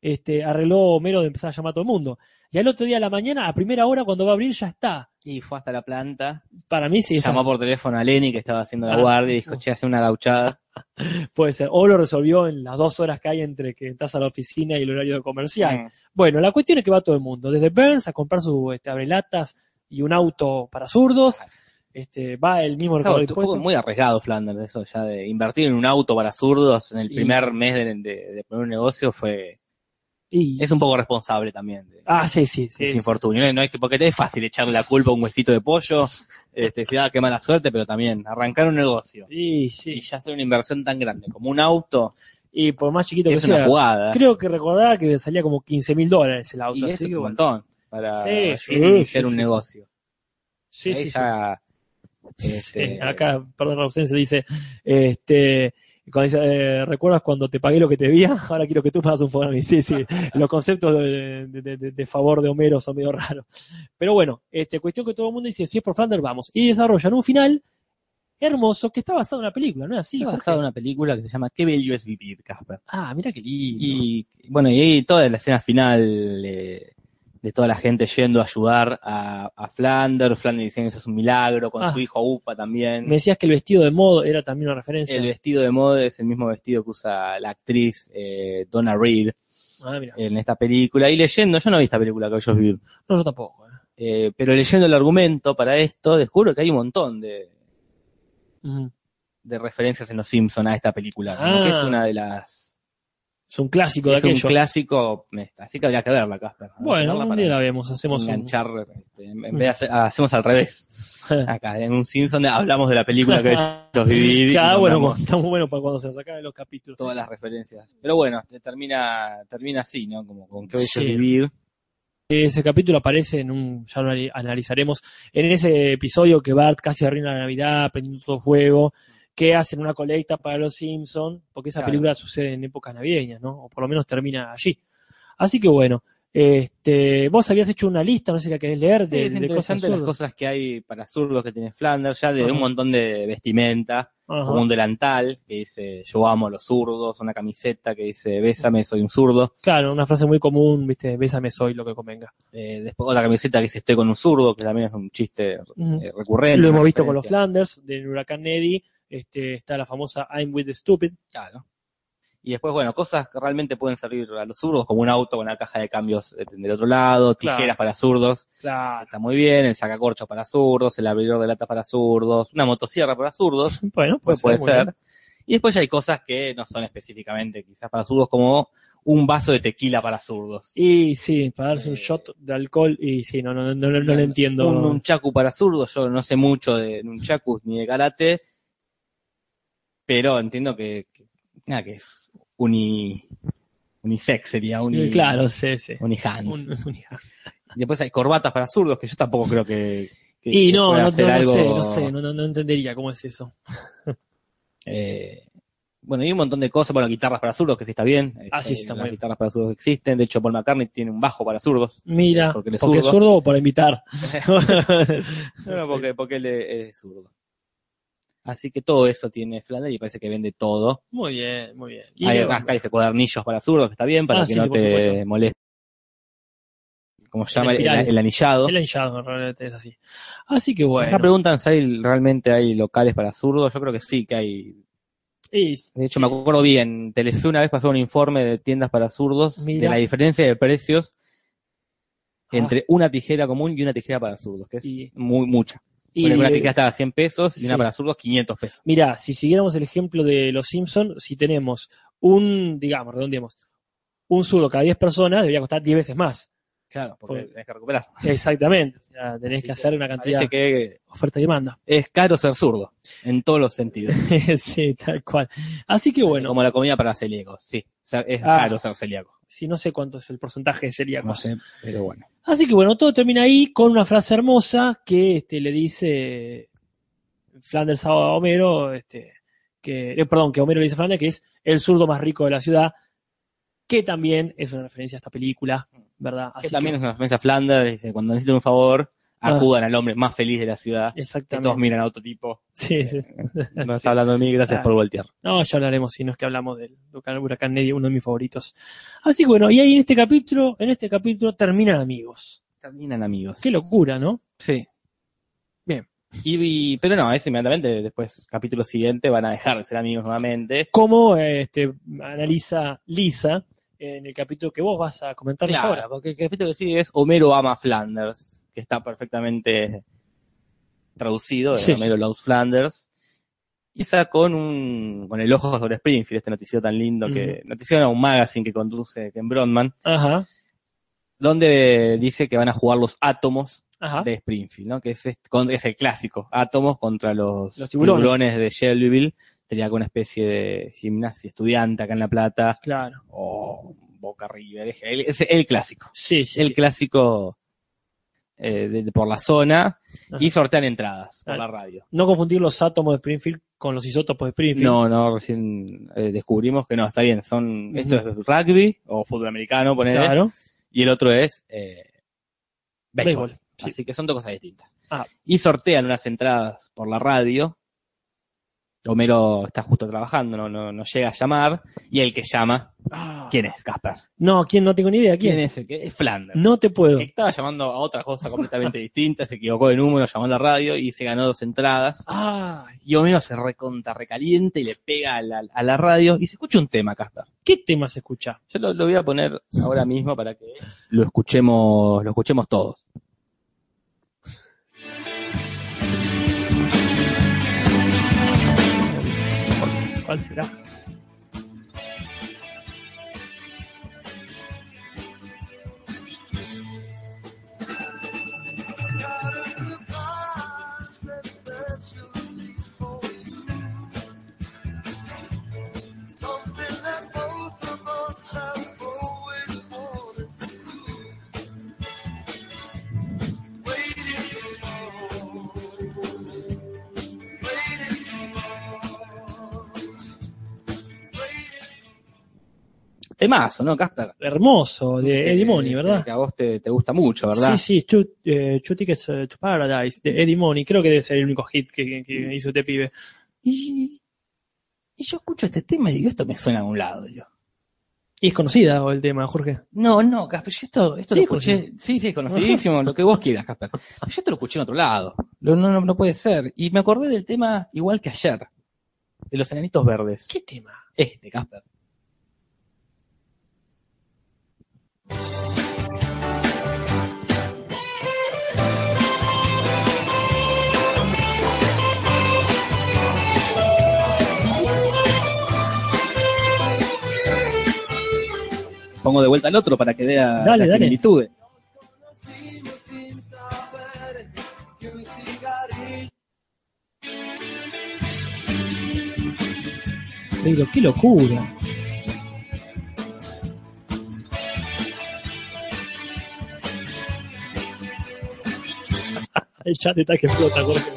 este, arregló Homero de empezar a llamar a todo el mundo. Y al otro día a la mañana, a primera hora, cuando va a abrir, ya está. Y fue hasta la planta. Para mí sí, esa- llamó por teléfono a Lenny que estaba haciendo la Ah. guardia y dijo, che, hace una gauchada. puede ser. O lo resolvió en las dos horas que hay entre que estás a la oficina y el horario comercial. Mm. Bueno, la cuestión es que va todo el mundo, desde Burns a comprar su este, abrelatas y un auto para zurdos, este, va el mismo Claro, fue muy arriesgado Flanders eso, ya de invertir en un auto para zurdos en el Y- primer mes de, de- de poner un negocio fue, Y- es un poco responsable también de, Ah, sí, sí, sí. ese infortunio. No, es que, porque te es fácil echarle la culpa a un huesito de pollo, este, si da qué mala suerte, pero también arrancar un negocio Y y sí. ya hacer una inversión tan grande como un auto, Y por más chiquito que Es una sea, jugada. creo que recordaba que salía como 15 mil dólares el auto. y así es que un montón para Sí, sí, un negocio. Sí, Ahí sí, sí. Sí, este, acá, perdón, ausencia dice, este, cuando dice, eh, ¿recuerdas cuando te pagué lo que te debía? Ahora quiero que tú pagas un favor a mí. Sí, sí, los conceptos de, de- de- de favor de Homero son medio raros. Pero bueno, este, cuestión que todo el mundo dice, si es por Flanders, vamos. Y desarrollan un final hermoso que está basado en una película, ¿no es así? está Jorge? basado en una película que se llama Qué bello es vivir, Casper. Ah, mira qué lindo. Y bueno, y toda la escena final eh, de toda la gente yendo a ayudar a, a Flanders, Flanders diciendo que eso es un milagro, con Ah. su hijo Upa también. Me decías que el vestido de modo era también una referencia. El vestido de moda es el mismo vestido que usa la actriz eh, Donna Reed Ah, mira. en esta película. Y leyendo, yo no vi esta película que ellos vivir, No, yo tampoco. eh. eh, pero leyendo el argumento para esto, descubro que hay un montón de, de referencias en Los Simpsons a esta película, Ah. que es una de las... Es un clásico de Es un aquellos. clásico, así que habría que verla, Casper. Bueno, verla un día la vemos, hacemos un... enganchar, este, en vez de hacer- hacemos al revés. Acá, en un Simpson hablamos de la película que ellos vivir y Cada bueno, está muy bueno para cuando se sacan los capítulos. todas las referencias. Pero bueno, te termina, termina así, ¿no? Como con qué bello Sí. es vivir. Ese capítulo aparece en un, ya lo anali- analizaremos, en ese episodio que Bart casi arruina la Navidad, prendiendo todo fuego, que hacen una colecta para los Simpsons, porque esa Claro. película sucede en épocas navideñas, ¿no? O por lo menos termina allí. Así que bueno, este, vos habías hecho una lista, no sé si la querés leer, Sí, de, es de cosas interesante las absurdas. cosas que hay para zurdos que tiene Flanders, ya de Ajá. un montón de vestimenta, Ajá. como un delantal que dice yo amo a los zurdos, una camiseta que dice bésame, soy un zurdo, Claro, una frase muy común, viste, bésame soy lo que convenga. eh, después otra camiseta que dice estoy con un zurdo, que también es un chiste eh, recurrente. Lo hemos visto con los. Flanders, del huracán Neddy, este, está la famosa I'm with the stupid. Claro. Y después, bueno, cosas que realmente pueden servir a los zurdos, como un auto con la caja de cambios eh, del otro lado, tijeras Claro. para zurdos, Claro. está muy bien, el sacacorchos para zurdos, el abridor de latas para zurdos, una motosierra para zurdos, Bueno, puede, ser. Y después ya hay cosas que no son específicamente quizás para zurdos, como un vaso de tequila para zurdos. Y sí, para darse un Eh, shot de alcohol, y sí, no, no, no, no, no le entiendo. Un nunchaku para zurdos, yo no sé mucho de nunchakus ni de karate, pero entiendo que, que- nada, que es uni, unisex sería, uni, Eh, claro, sí, sí. unihand. Un- un- Después hay corbatas para zurdos, que yo tampoco creo que, que- y no, no, no algo, sé, no sé, no, no, no entendería cómo es eso. eh, bueno, hay un montón de cosas, bueno, guitarras para zurdos, que sí está bien. Ah, sí, Este, está Las bien. guitarras para zurdos existen, de hecho Paul McCartney tiene un bajo para zurdos. Mira, Porque es zurdo. o para invitar. No, porque, porque él es zurdo. Así que todo eso tiene Flanders y parece que vende todo. Muy bien, muy bien. Y Hay, acá dice cuadernillos para zurdos, que está bien, para Ah, que sí, no te supuesto. moleste. Como se llama el, anillado. el anillado realmente es así. Así que bueno. Acá preguntan si hay, realmente hay locales para zurdos. Yo creo que sí, que hay. De hecho, me acuerdo bien, Telefe una vez pasó un informe de tiendas para zurdos de la diferencia de precios Ah. entre una tijera común y una tijera para zurdos, que es Y- muy mucha. Y- una tijera estaba a 100 pesos y Sí. una para zurdos 500 pesos. Mira, si siguiéramos el ejemplo de los Simpsons, si tenemos un, digamos, redondeemos, un zurdo cada 10 personas, debería costar 10 veces más. Claro, porque Porque- tenés que recuperar. Exactamente. O sea, tenés Así que hacer una cantidad que oferta y demanda. es caro ser zurdo, en todos los sentidos. sí, tal cual. Así que bueno, Como la comida para celíacos, sí. O sea, es Ah. caro ser celíaco. si no sé cuánto es el porcentaje de celíacos. No sé, pero bueno. Así que bueno, todo termina ahí con una frase hermosa que este, le dice Flanders a Homero, este, que, eh, perdón, que Homero le dice a Flanders que es el zurdo más rico de la ciudad, que también es una referencia a esta película, ¿verdad? Que Así también que- es una referencia a Flanders, dice, cuando necesiten un favor, Ah. acudan al hombre más feliz de la ciudad. Que Exactamente. todos miran a otro tipo. Sí, sí. No Sí. está hablando de mí, gracias Ah. por voltear. No, ya hablaremos, si no es que hablamos del huracán, Neddy, uno de mis favoritos. Así que bueno, y ahí en este capítulo, en este capítulo terminan amigos. Terminan amigos. Qué locura, ¿no? Sí. Bien. Y, y- pero no, eso inmediatamente, después, capítulo siguiente, van a dejar de ser amigos nuevamente. Cómo este, analiza Lisa en el capítulo que vos vas a comentar Claro, ahora. porque el capítulo que sigue es Homero ama Flanders, que está perfectamente traducido, de Sí, Homero loves Flanders. Y está con un, con el ojo sobre Springfield, este noticiero tan lindo que, noticiero no, un magazine que conduce Ken Brodman, Ajá, donde dice que van a jugar los átomos ajá. de Springfield, ¿no? Que es, este- con- es el clásico, átomos contra los, Los tiburones. tiburones. de Shelbyville, sería con una especie de gimnasia estudiante acá en La Plata, Claro. o Boca River, es el, es el clásico. Sí, sí. el sí. clásico eh, de- de- por la zona Ajá. y sortean entradas por Ah. la radio. No confundir los átomos de Springfield con los isótopos de Springfield. No, no, recién eh, descubrimos que no, está bien, son, esto es rugby o fútbol americano, poner, Claro. y el otro es eh, béisbol. Béisbol, sí. Así que son dos cosas distintas. Ah. Y sortean unas entradas por la radio. Homero está justo trabajando, no, no, no llega a llamar. Y el que llama, Ah. ¿quién es, Casper? No, ¿quién? No tengo ni idea. ¿Quién? ¿Quién es el que? Es Flanders. No te puedo. Que estaba llamando a otra cosa completamente distinta, se equivocó de número, llamó a la radio y se ganó dos entradas. Ah, Y Homero se reconta, recaliente y le pega a la, a la radio y se escucha un tema, Casper. ¿qué tema se escucha? Yo lo, lo voy a poner ahora mismo para que lo escuchemos, lo escuchemos todos. ¿Cuál será? Temazo, ¿no, Casper? Hermoso, de Eddie Money, ¿verdad? Que a vos te, te gusta mucho, ¿verdad? Sí, sí, Two, eh, Two Tickets eh, to Paradise, de Eddie Money. Creo que debe ser el único hit que, que hizo este pibe. Y, y yo escucho este tema y digo, esto me suena a un lado, yo. Y es conocida el tema, Jorge. No, no, Casper, yo esto, esto Sí, lo escuché, sí, sí, es conocidísimo, lo que vos quieras, Casper. Yo esto lo escuché en otro lado. No, no, no puede ser. Y me acordé del tema igual que ayer, de los enanitos verdes. ¿Qué tema? Este, Casper. Pongo de vuelta al otro para que vea Dale, las dale. similitudes. Pero qué locura. El chat está que explota, Jorge.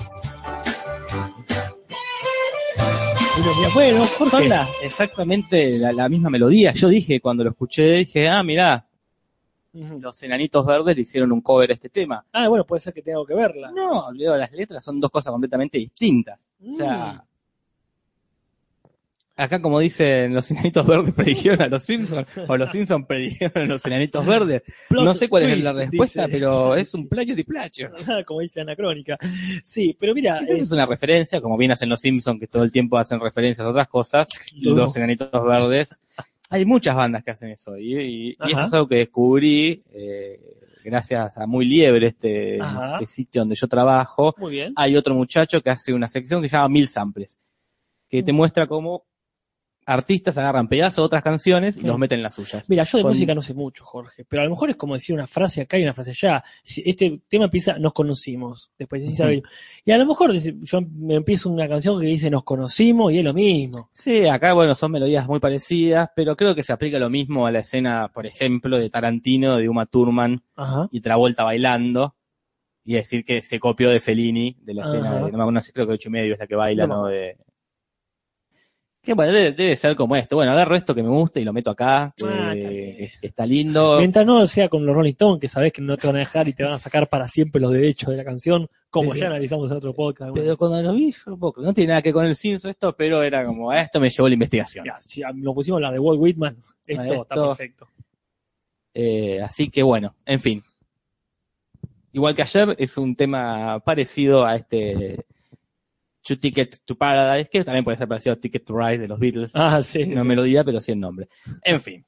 Bueno, Jorge. la- exactamente la, la misma melodía. Yo dije, cuando lo escuché, dije, ah, mirá, los enanitos verdes le hicieron un cover a este tema. Ah, bueno, puede ser que tenga que verla. No, Leo, las letras son dos cosas completamente distintas. O sea, acá como dicen, los enanitos verdes predijeron a los Simpsons, o los Simpsons predijeron a los enanitos verdes. Plot no sé cuál es la respuesta, dice. pero es un playo de placho. Como dice Anacrónica. Sí, pero mira, Quizás eh, es una referencia, como bien hacen los Simpsons, que todo el tiempo hacen referencias a otras cosas, No. los enanitos verdes. Hay muchas bandas que hacen eso, y, y- y eso es algo que descubrí eh, gracias a Muy Liebre, este, este sitio donde yo trabajo. muy bien. Hay otro muchacho que hace una sección que se llama Mil Samples, que te muestra cómo artistas agarran pedazos de otras canciones y los meten en las suyas. Mira, yo de Con- música no sé mucho, Jorge, pero a lo mejor es como decir una frase acá y una frase allá. Si este tema empieza, nos conocimos, después decís algo. Y a lo mejor yo me empiezo una canción que dice nos conocimos y es lo mismo. Sí, acá, bueno, son melodías muy parecidas, pero creo que se aplica lo mismo a la escena, por ejemplo, de Tarantino, de Uma Thurman Ajá. y Travolta bailando, y decir que se copió de Fellini, de la Ajá. escena de, no me acuerdo, creo que ocho y medio es la que baila, No ¿no? De... Que bueno, debe, debe ser como esto. Bueno, agarro esto que me gusta y lo meto acá, Ah, está está lindo. Mientras no sea con los Rolling Stones, que sabes que no te van a dejar y te van a sacar para siempre los derechos de la canción, como Pero- ya analizamos en otro podcast. Pero cuando lo vi, yo no tiene nada que ver con el Simpson esto, pero era como, a esto me llevó la investigación. Si lo pusimos la de Walt Whitman, esto, está esto- perfecto. Eh, así que bueno, en fin. Igual que ayer, es un tema parecido a este Two Ticket to Paradise, que también puede ser parecido a Ticket to Ride de los Beatles. Ah, sí. no sí. melodía, pero sí el nombre. En fin,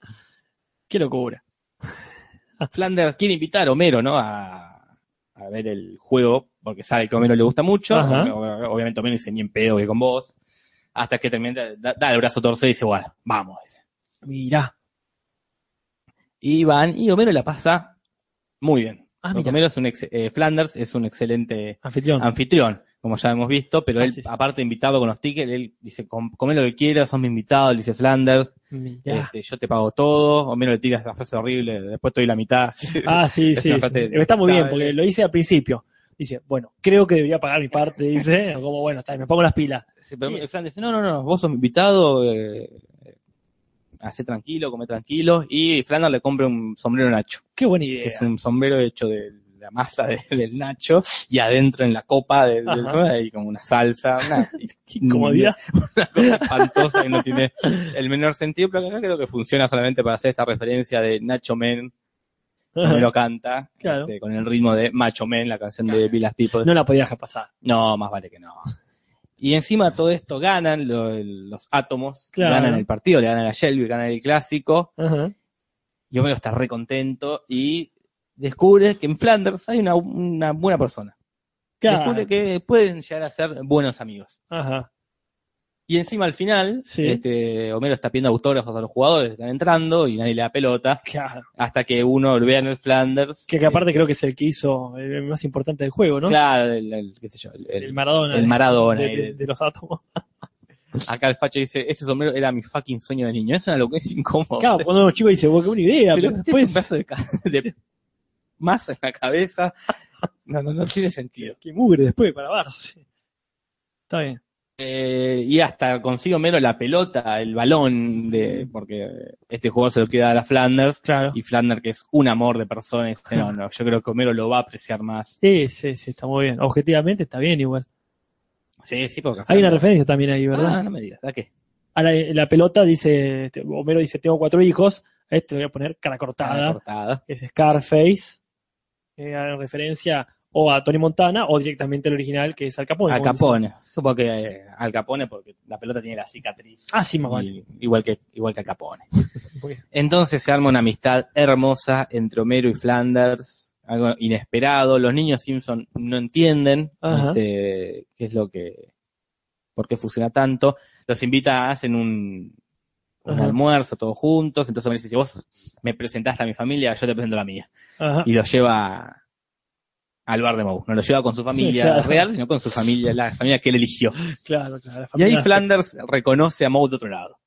Qué locura. Flanders quiere invitar a Homero, ¿no? A, a ver el juego, porque sabe que a Homero le gusta mucho. Ajá. Obviamente Homero dice ni en pedo que con vos. Hasta que termina, da, da el brazo torcido y dice, bueno, vamos. Mirá. Y van, y Homero la pasa muy bien. Ah. Homero es un ex- eh, Flanders es un excelente Anfitrión. anfitrión. Como ya hemos visto, pero Ah, él, sí, sí. aparte invitado con los tickets, él dice, "Com- come lo que quieras, son mi invitado, le dice Flanders, Mirá. este, yo te pago todo, Homero le tira esa frase horrible, después te doy la mitad. Ah, sí, sí. Está muy bien, porque lo hice al principio. Dice, bueno, creo que debería pagar mi parte, dice. Como, bueno, está, me pongo las pilas. Sí, pero. Flanders dice, no, no, no, vos sos mi invitado, eh, eh, hacé tranquilo, come tranquilo, y Flanders le compra un sombrero Nacho, Qué buena que idea. es un sombrero hecho de la masa de- del Nacho, y adentro en la copa del, del hay como una salsa, una, incomodidad. una cosa espantosa que no tiene el menor sentido, pero acá creo que funciona solamente para hacer esta referencia de Nacho Men, me lo canta, Claro. este, con el ritmo de Macho Men, la canción de. Villas People. No la podía dejar pasar. No, más vale que no. Y encima de todo esto ganan lo- los átomos, Claro. ganan el partido, le ganan a Shelby, ganan el clásico, Ajá. y Homero está re contento y descubre que en Flanders hay una, una buena persona. Claro. Descubre que pueden llegar a ser buenos amigos. Ajá. Y encima al final, Sí. este, Homero está pidiendo autógrafos a los jugadores que están entrando y nadie le da pelota, Claro. hasta que uno lo vea en el Flanders. Que, que aparte creo que es el que hizo el más importante del juego, ¿no? Claro, el, el- qué sé yo, el, Maradona. el Maradona. de, los átomos. acá el facho dice, ese sombrero era mi fucking sueño de niño. Es una locura, es incómodo. Claro, cuando uno chico dice, "Bueno, qué buena idea, pero pero este es un después, pedazo de, de masa en la cabeza. No, no, no tiene sentido. qué mugre después para lavarse. Está bien. Eh, y hasta consigo Homero la pelota, el balón, de porque este jugador se lo queda a la Flanders. Claro. Y Flanders, que es un amor de persona, dice, no, no, yo creo que Homero lo va a apreciar más. Sí, sí, sí, está muy bien. Objetivamente está bien igual. Sí, sí, porque Hay una referencia también ahí, ¿verdad? Ah, no me digas, ¿a qué? A la, la pelota dice, este, Homero dice, tengo cuatro hijos, a este le voy a poner cara cortada, cortada. que es Scarface, eh, en referencia o a Tony Montana o directamente al original, que es Al Capone. Al. Capone. Supongo que eh, Al Capone porque la pelota tiene la cicatriz. Ah, sí, más vale. Y- igual que igual que Al Capone. Entonces se arma una amistad hermosa entre Homero y Flanders, algo inesperado. Los niños Simpson no entienden este, qué es lo que, por qué funciona tanto. Los invita, hacen un, un Ajá. almuerzo todos juntos. Entonces Homero dice, si vos me presentaste a mi familia, yo te presento a la mía. Ajá. Y lo lleva al bar de Moe. No lo lleva con su familia Claro. real, sino con su familia, la familia que él eligió. Claro, claro. la Y ahí Flanders reconoce a Moe de otro lado.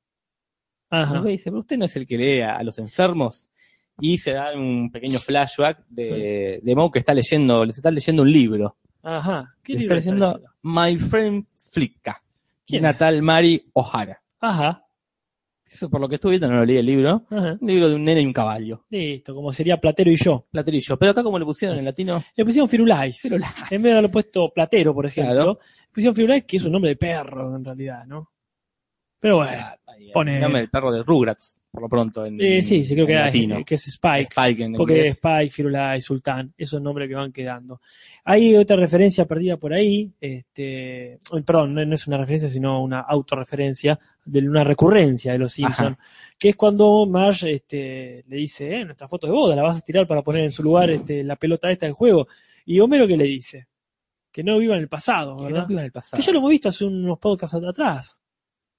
Ajá. Y dice, pero usted no es el que lee a los enfermos. Y se da un pequeño flashback de, de Moe que está leyendo, les está leyendo un libro. Ajá. ¿Qué libro está está leyendo? My Friend Flicka. ¿Quién Una es? tal Mari O'Hara. Ajá. Eso por lo que estuve viendo no lo leí el libro. Ajá. Un libro de un nene y un caballo. Listo, como sería Platero y yo. Platerillo. Pero acá como le pusieron en latino. Le pusieron Firulais. Firulais. En vez de haberlo puesto Platero, por ejemplo, Claro. le pusieron Firulais, que es un nombre de perro, en realidad, ¿no? Pero bueno. Ahí, pone- el nombre del perro de Rugrats, por lo pronto. En, Eh, sí, sí, creo que, en era- que es Spike. Spike en Porque inglés. Spike, Firulais, Sultán, esos nombres que van quedando. Hay otra referencia perdida por ahí, este, eh, perdón, no no es una referencia, sino una autorreferencia de una recurrencia de los Simpsons, que es cuando Marge este, le dice, eh, nuestra foto de boda la vas a tirar para poner en su lugar este, la pelota esta del juego. Y Homero que le dice, que no viva en el pasado, Que ¿verdad? no viva en el pasado. Que ya lo hemos visto hace unos podcasts atrás.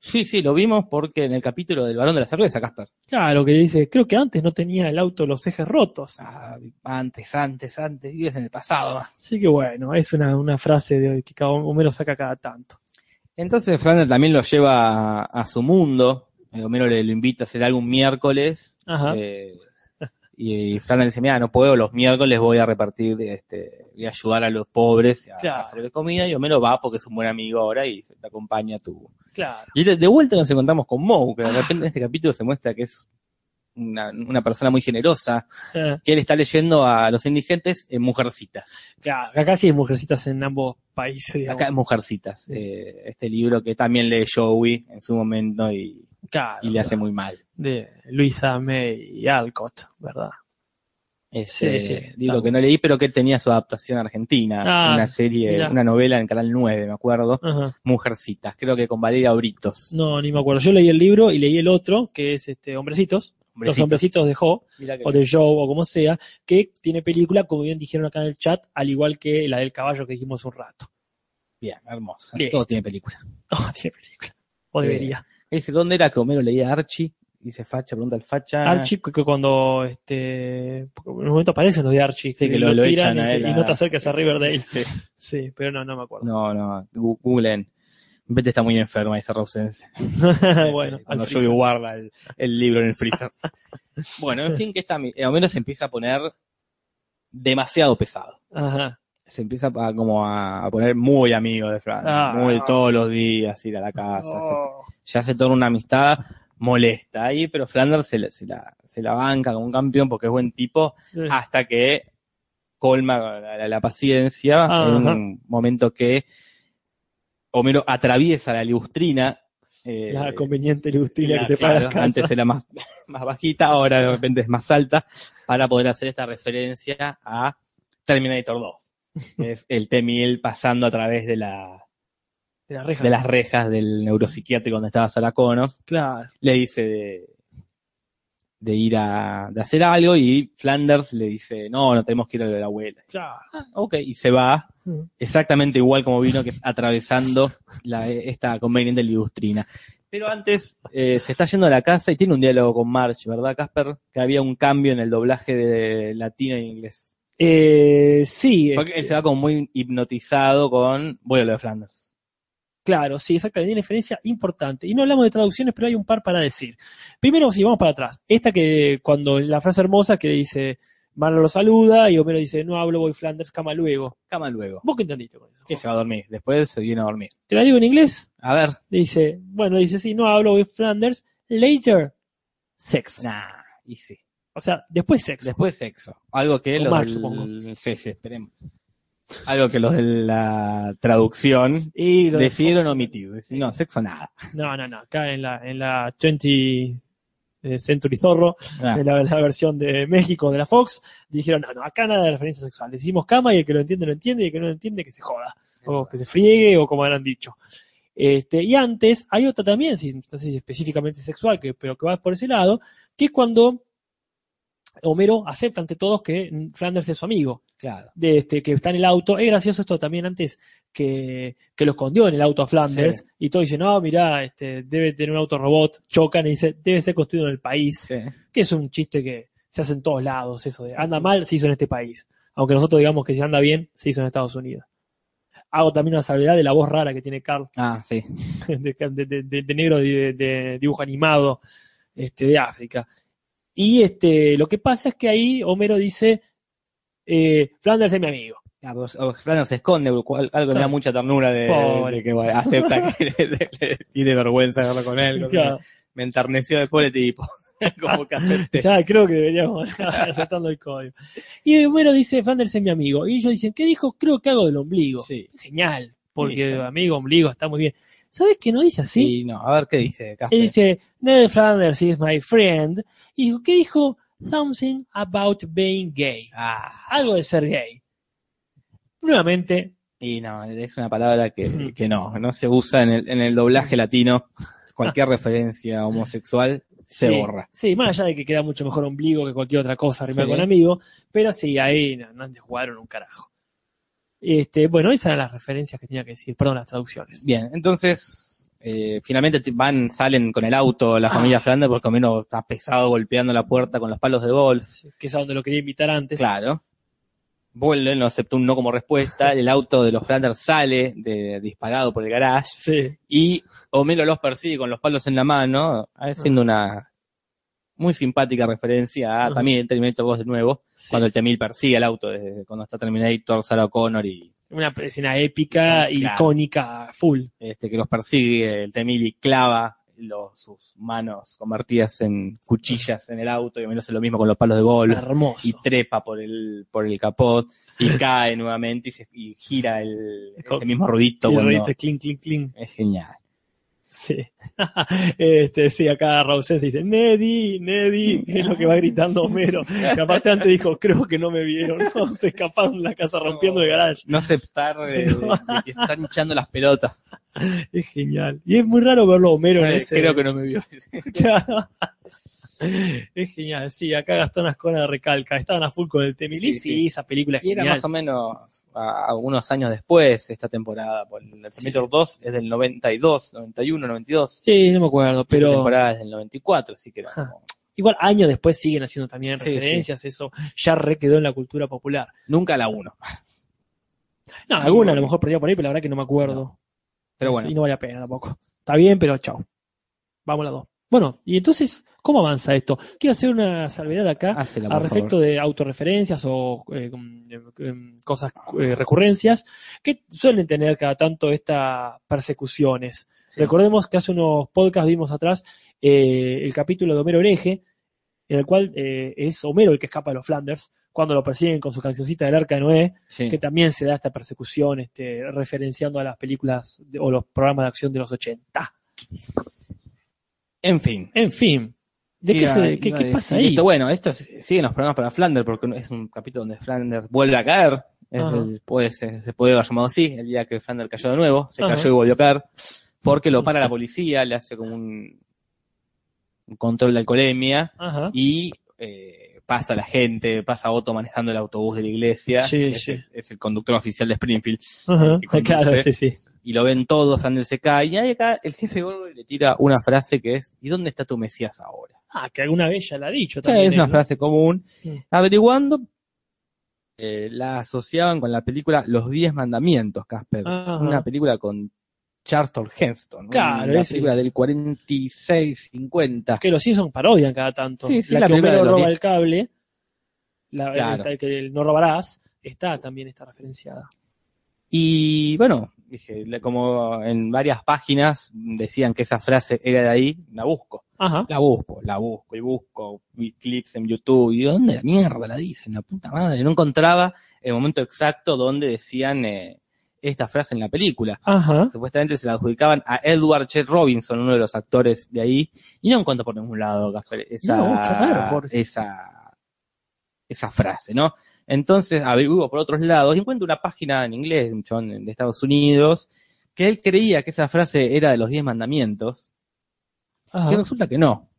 Sí, sí, lo vimos porque en el capítulo del varón de la cerveza, Casper. Claro, que dice, creo que antes no tenía el auto los ejes rotos. Ah, antes, antes, antes, vives en el pasado. Así que bueno, es una, una frase de que cada Homero saca cada tanto. Entonces Flanders también lo lleva a, a su mundo. Eh, Homero le lo invita a hacer algo un miércoles. Ajá. eh, y, y Flanders dice, mira, no puedo, los miércoles voy a repartir, este, voy a ayudar a los pobres a, Claro. a hacerle comida. Y Homero va porque es un buen amigo ahora y se te acompaña a tu... Claro. Y de, de vuelta nos encontramos con Moe, que de repente en este capítulo se muestra que es una, una persona muy generosa, que él está leyendo a los indigentes en Mujercitas. claro, acá sí hay mujercitas en ambos países, digamos. Acá es Mujercitas, eh, este libro que también lee Joey en su momento y, Claro, y le hace muy mal. de Luisa May y Alcott, ¿verdad? Ese Sí, sí, libro está que no leí, pero que tenía su adaptación argentina, Ah, una serie, una novela en Canal 9, me acuerdo, Ajá. Mujercitas, creo que con Valeria Britos. No, ni me acuerdo. Yo leí el libro y leí el otro, que es este Hombrecitos, los hombrecitos de que o de Joe, o como sea, que tiene película, como bien dijeron acá en el chat, al igual que la del caballo que dijimos un rato. bien, hermosa. Todo tiene película. Oh, tiene película. O Eh, debería. Dice, ¿dónde era que Homero leía Archie? Dice Facha, pregunta el Facha. Archie, que cuando este, en un momento aparecen los de Archie, Sí, que lo- lo tiran echan y, a se- él y no te acerques a Riverdale. Sí. Sí, pero no, no me acuerdo. No, no, googlen. Vete está muy enferma, dice Rausense. bueno, cuando al yo guarda el, el libro en el freezer. bueno, en fin, que esta, al menos se empieza a poner demasiado pesado. Ajá. Se empieza a, como a, a poner muy amigo de Fran. Ah. muy todos los días, ir a la casa. se- Oh. ya se torna una amistad molesta ahí, pero Flanders se, la- se la, se la banca como un campeón porque es buen tipo hasta que colma la, paciencia Ajá. en un momento que Homero atraviesa la liustrina. eh, la conveniente ilustrina la- que se claro, para antes era más, más bajita, ahora de repente es más alta, para poder hacer esta referencia a Terminator 2. Es el T-1000 pasando a través de, la, de las rejas. de las rejas del neuropsiquiátrico donde estaba Sarah Connor. Claro. Le dice de, de ir a de hacer algo y Flanders le dice, no, no tenemos que ir a lo de la abuela. claro. Ok, y se va Mm. exactamente igual como vino, que es atravesando la, esta conveniente liustrina. Pero antes eh, se está yendo a la casa y tiene un diálogo con March, ¿verdad, Casper? Que había un cambio en el doblaje de latino e inglés. Eh, sí, Porque eh, él se va como muy hipnotizado con voy a lo de Flanders. Claro, sí, exactamente. Hay una diferencia importante. Y no hablamos de traducciones, pero hay un par para decir. Primero, si vamos para atrás. Esta que cuando la frase hermosa que dice, Marla lo saluda y Homero dice, no hablo, voy Flanders, cama luego. Cama luego. ¿Vos qué entendiste con eso? Que se va a dormir. Después se viene a dormir. ¿Te la digo en inglés? A ver. Dice, bueno, dice, sí, no hablo, voy Flanders, later, sex. Nah, y sí. O sea, después sexo. Después sexo. Algo que Con del- supongo. Sí, sí, esperemos. Algo que los de la traducción Y lo de decidieron Fox. omitir. Decir, No, sexo nada. No, no, no. Acá en la, en la 20 eh, Century Zorro, Ah, en la, la versión de México de la Fox, dijeron, no, no, acá nada de referencia sexual. Decimos cama y el que lo entiende, lo entiende, y el que no lo entiende, que se joda. O que se friegue, o como habrán dicho. Este, y antes hay otra también, si, no sé si específicamente sexual, que, pero que va por ese lado, que es cuando Homero acepta ante todos que Flanders es su amigo claro. de este, que está en el auto. Es gracioso esto también antes que, que lo escondió en el auto a Flanders Sí. y todo dice, no, mirá, este, debe tener un auto robot, chocan y dice, debe ser construido en el país, Sí. que es un chiste que se hace en todos lados, eso de anda mal, se hizo en este país. Aunque nosotros digamos que si anda bien, se hizo en Estados Unidos. Hago también una salvedad de la voz rara que tiene Carl, Ah, sí. de, de- de- negro de, de dibujo animado este, de África. Y este, lo que pasa es que ahí Homero dice, eh, Flanders es mi amigo. Ah, pero o- Flanders se esconde, algo que me da Claro. mucha ternura de, de que bueno, acepta que le- le- le tiene vergüenza de hablar con él. Claro. Me enterneció el pobre tipo. como que acepte. Ya, creo que deberíamos aceptando el código. Y Homero dice, Flanders es mi amigo. Y ellos dicen, ¿qué dijo? Creo que hago del ombligo. Sí. Genial, porque amigo, ombligo, está muy bien. ¿Sabes que no dice así? Sí, no, a ver qué dice Casper. Él dice, Ned Flanders is my friend. Y dijo, ¿qué dijo? Something about being gay. Ah, Algo de ser gay. Nuevamente, y no, es una palabra que, no, no se usa en el, en el doblaje latino. Cualquier referencia homosexual se sí, borra. Sí, más allá de que queda mucho mejor ombligo que cualquier otra cosa rimar Sí. con amigo, pero sí, ahí no, no te jugaron un carajo. Este, bueno, esas eran las referencias que tenía que decir, perdón, las traducciones. Bien, entonces eh, finalmente te- van, salen con el auto la Ah. familia Flanders porque Homero está pesado golpeando la puerta con los palos de golf. Que es a donde lo quería invitar antes. Claro. Vuelven, no aceptó un no como respuesta. El auto de los Flanders sale de, disparado por el garage Sí. y Homero los persigue con los palos en la mano, haciendo una muy simpática referencia a también Terminator 2 de nuevo, sí. cuando el T-1000 persigue al auto desde cuando está Terminator, Sarah Connor y Una escena épica, claro. icónica, full. este, que los persigue el T-1000 y clava los- sus manos convertidas en cuchillas en el auto y hace lo mismo con los palos de golf. Hermoso. y trepa por el, por el capot y cae nuevamente y, se, y gira el, ese mismo ruidito. Y el cuando- ruidito, clink, clink, clink. Es genial. Sí. este, sí, acá Rausen se dice, Neddy, Neddy, que es lo que va gritando Homero. Que aparte antes dijo, creo que no me vieron. No, se escaparon de la casa rompiendo el garage. No aceptar eh, de, de que están hinchando las pelotas. Es genial. Y es muy raro verlo a Homero en Eh, ese. Creo que no me vio. Claro. Es genial, sí, acá Gastón Ascona recalca, estaban a full con el Temilí, Sí, sí, esa película es Y era genial. más o menos a, a unos años después esta temporada. por El Sí. Terminator 2 es del 92, 91, 92. Sí, no me acuerdo, pero temporada es del 94, así que era Ajá. como- igual años después siguen haciendo también referencias, eso ya re quedó en la cultura popular. nunca la 1. No, alguna a lo mejor perdía por ahí, pero la verdad que no me acuerdo. Pero bueno, Y no vale la pena tampoco. Está bien, pero chao. Vamos a la dos. Bueno, y entonces, ¿cómo avanza esto? Quiero hacer una salvedad acá hácela, a por respecto favor. de autorreferencias o eh, eh, cosas, eh, recurrencias, que suelen tener cada tanto estas persecuciones. Sí. Recordemos que hace unos podcasts vimos atrás eh, el capítulo de Homero Hereje, en el cual eh, es Homero el que escapa de los Flanders, cuando lo persiguen con su cancioncita del Arca de Noé, Sí. que también se da esta persecución este, referenciando a las películas de- o los programas de acción de los 80. En fin. En fin, ¿de qué, se- qué- qué pasa ahí? esto. bueno, esto es- siguen los programas para Flanders porque es un capítulo donde Flanders vuelve a caer. El- puede se puede haber llamado así, el día que Flanders cayó de nuevo, se Ajá. cayó y volvió a caer, porque lo para la policía, le hace como un, un control de alcoholemia Ajá. y eh, pasa la gente, pasa Otto manejando el autobús de la iglesia, Sí, es, sí. Es el conductor oficial de Springfield, Ajá. Claro, sí, sí. Y lo ven todos, Flanders se cae, y ahí acá el jefe Gorgory le tira una frase que es, ¿y dónde está tu Mesías ahora? Ah, que alguna vez ya la ha dicho Sí, también. es una frase común. Sí. Averiguando, eh, la asociaban con la película Los Diez Mandamientos, Casper. Ajá. Una película con Charlton Heston. Claro, Una película del 46-50. Que los Simpsons parodian cada tanto. Sí, sí, la, la que Homero roba diez- el cable, la, Claro. esta que el no robarás, está también está referenciada. Y bueno, dije, como en varias páginas decían que esa frase era de ahí, la busco. Ajá. La busco, la busco y busco vi clips en YouTube. ¿Y dónde la mierda la dicen? La puta madre. No encontraba el momento exacto donde decían eh, esta frase en la película. Ajá. supuestamente se la adjudicaban a Edward Chet Robinson, uno de los actores de ahí, y no encuentro por ningún lado, esa, No, raro, esa, esa frase, ¿no? Entonces averiguo por otros lados y encuentro una página en inglés de Estados Unidos que él creía que esa frase era de los diez mandamientos, Ajá. y resulta que no.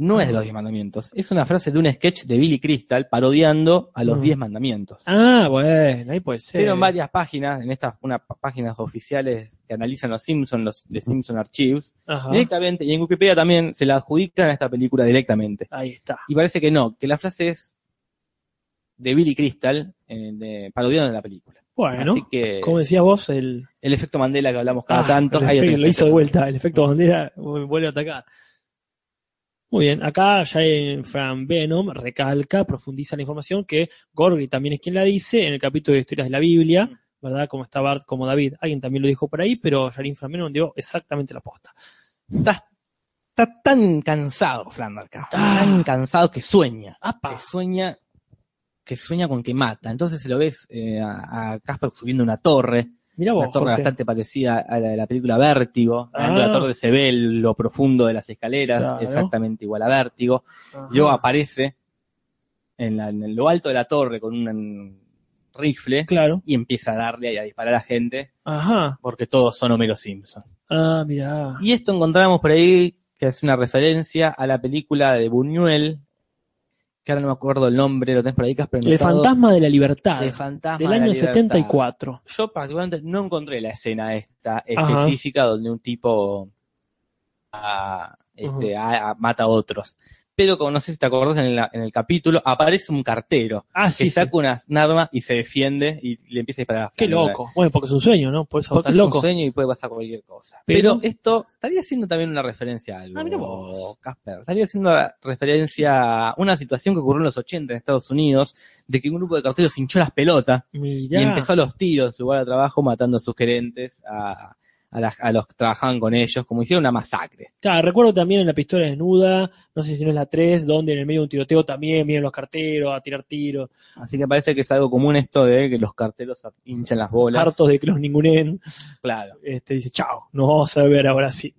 No es de los diez mandamientos, es una frase de un sketch de Billy Crystal parodiando a los Mm. diez mandamientos. Ah, bueno, ahí puede ser. Pero en varias páginas, en estas una, páginas oficiales que analizan los Simpsons, los de Simpson Archives, Ajá. directamente, y en Wikipedia también se la adjudican a esta película directamente. Ahí está. Y parece que no, que la frase es de Billy Crystal, eh, de, parodiando la película. Bueno, Así que como decías vos, el, el efecto Mandela que hablamos cada Ah, tanto, ahí efecto- lo hizo de vuelta, el efecto bandera vuelve a atacar. Muy bien, acá ya en Fran Venom recalca, profundiza la información que Gorgi también es quien la dice en el capítulo de historias de la Biblia. ¿verdad? Como está Bart, como David. Alguien también lo dijo por ahí, pero Jarin Fran Venom dio exactamente la posta. Está, está tan cansado, Flanders, acá, Ah. tan cansado que sueña. ¡Apa! que sueña que sueña con que mata. Entonces se lo ves eh, a Casper subiendo una torre, Mira vos, una torre Jorge. bastante parecida a la de la película Vértigo. Ah. Dentro de la torre se ve lo profundo de las escaleras, Claro. exactamente igual a Vértigo. Ajá. Luego aparece en, la- en lo alto de la torre con un rifle Claro. y empieza a darle y a disparar a gente Ajá. porque todos son Homero Simpson. Ah, mira. Y esto encontramos por ahí que es una referencia a la película de Buñuel, que ahora no me acuerdo el nombre, lo tenés por ahí, Casper. El fantasma de la libertad. de Fantasma del de la año Libertad. 74. Yo particularmente no encontré la escena esta Ajá. específica donde un tipo ah, este, a- a- mata a otros. Pero como no sé si te acordás en, la- en el capítulo, aparece un cartero Ah, que sí, sí. saca una un arma y se defiende y le empieza a disparar a Qué loco. Bueno, porque es un sueño, ¿no? Por eso Porque es loco. un sueño y puede pasar cualquier cosa. Pero- Pero, esto estaría siendo también una referencia a algo, Ah, mira vos. Casper. Estaría siendo referencia a una situación que ocurrió en los 80 en Estados Unidos, de que un grupo de carteros hinchó las pelotas Mirá. y empezó a los tiros en su lugar de trabajo matando a sus gerentes, a, a, los que trabajaban con ellos, como hicieron una masacre. Claro, recuerdo también en la pistola desnuda, no sé si no es la 3, donde en el medio de un tiroteo también vienen los carteros a tirar tiros, Así que parece que es algo común esto de que los carteros hinchan las bolas. hartos de que los ningunen, Claro. este, dice, chao, nos vamos a ver ahora sí.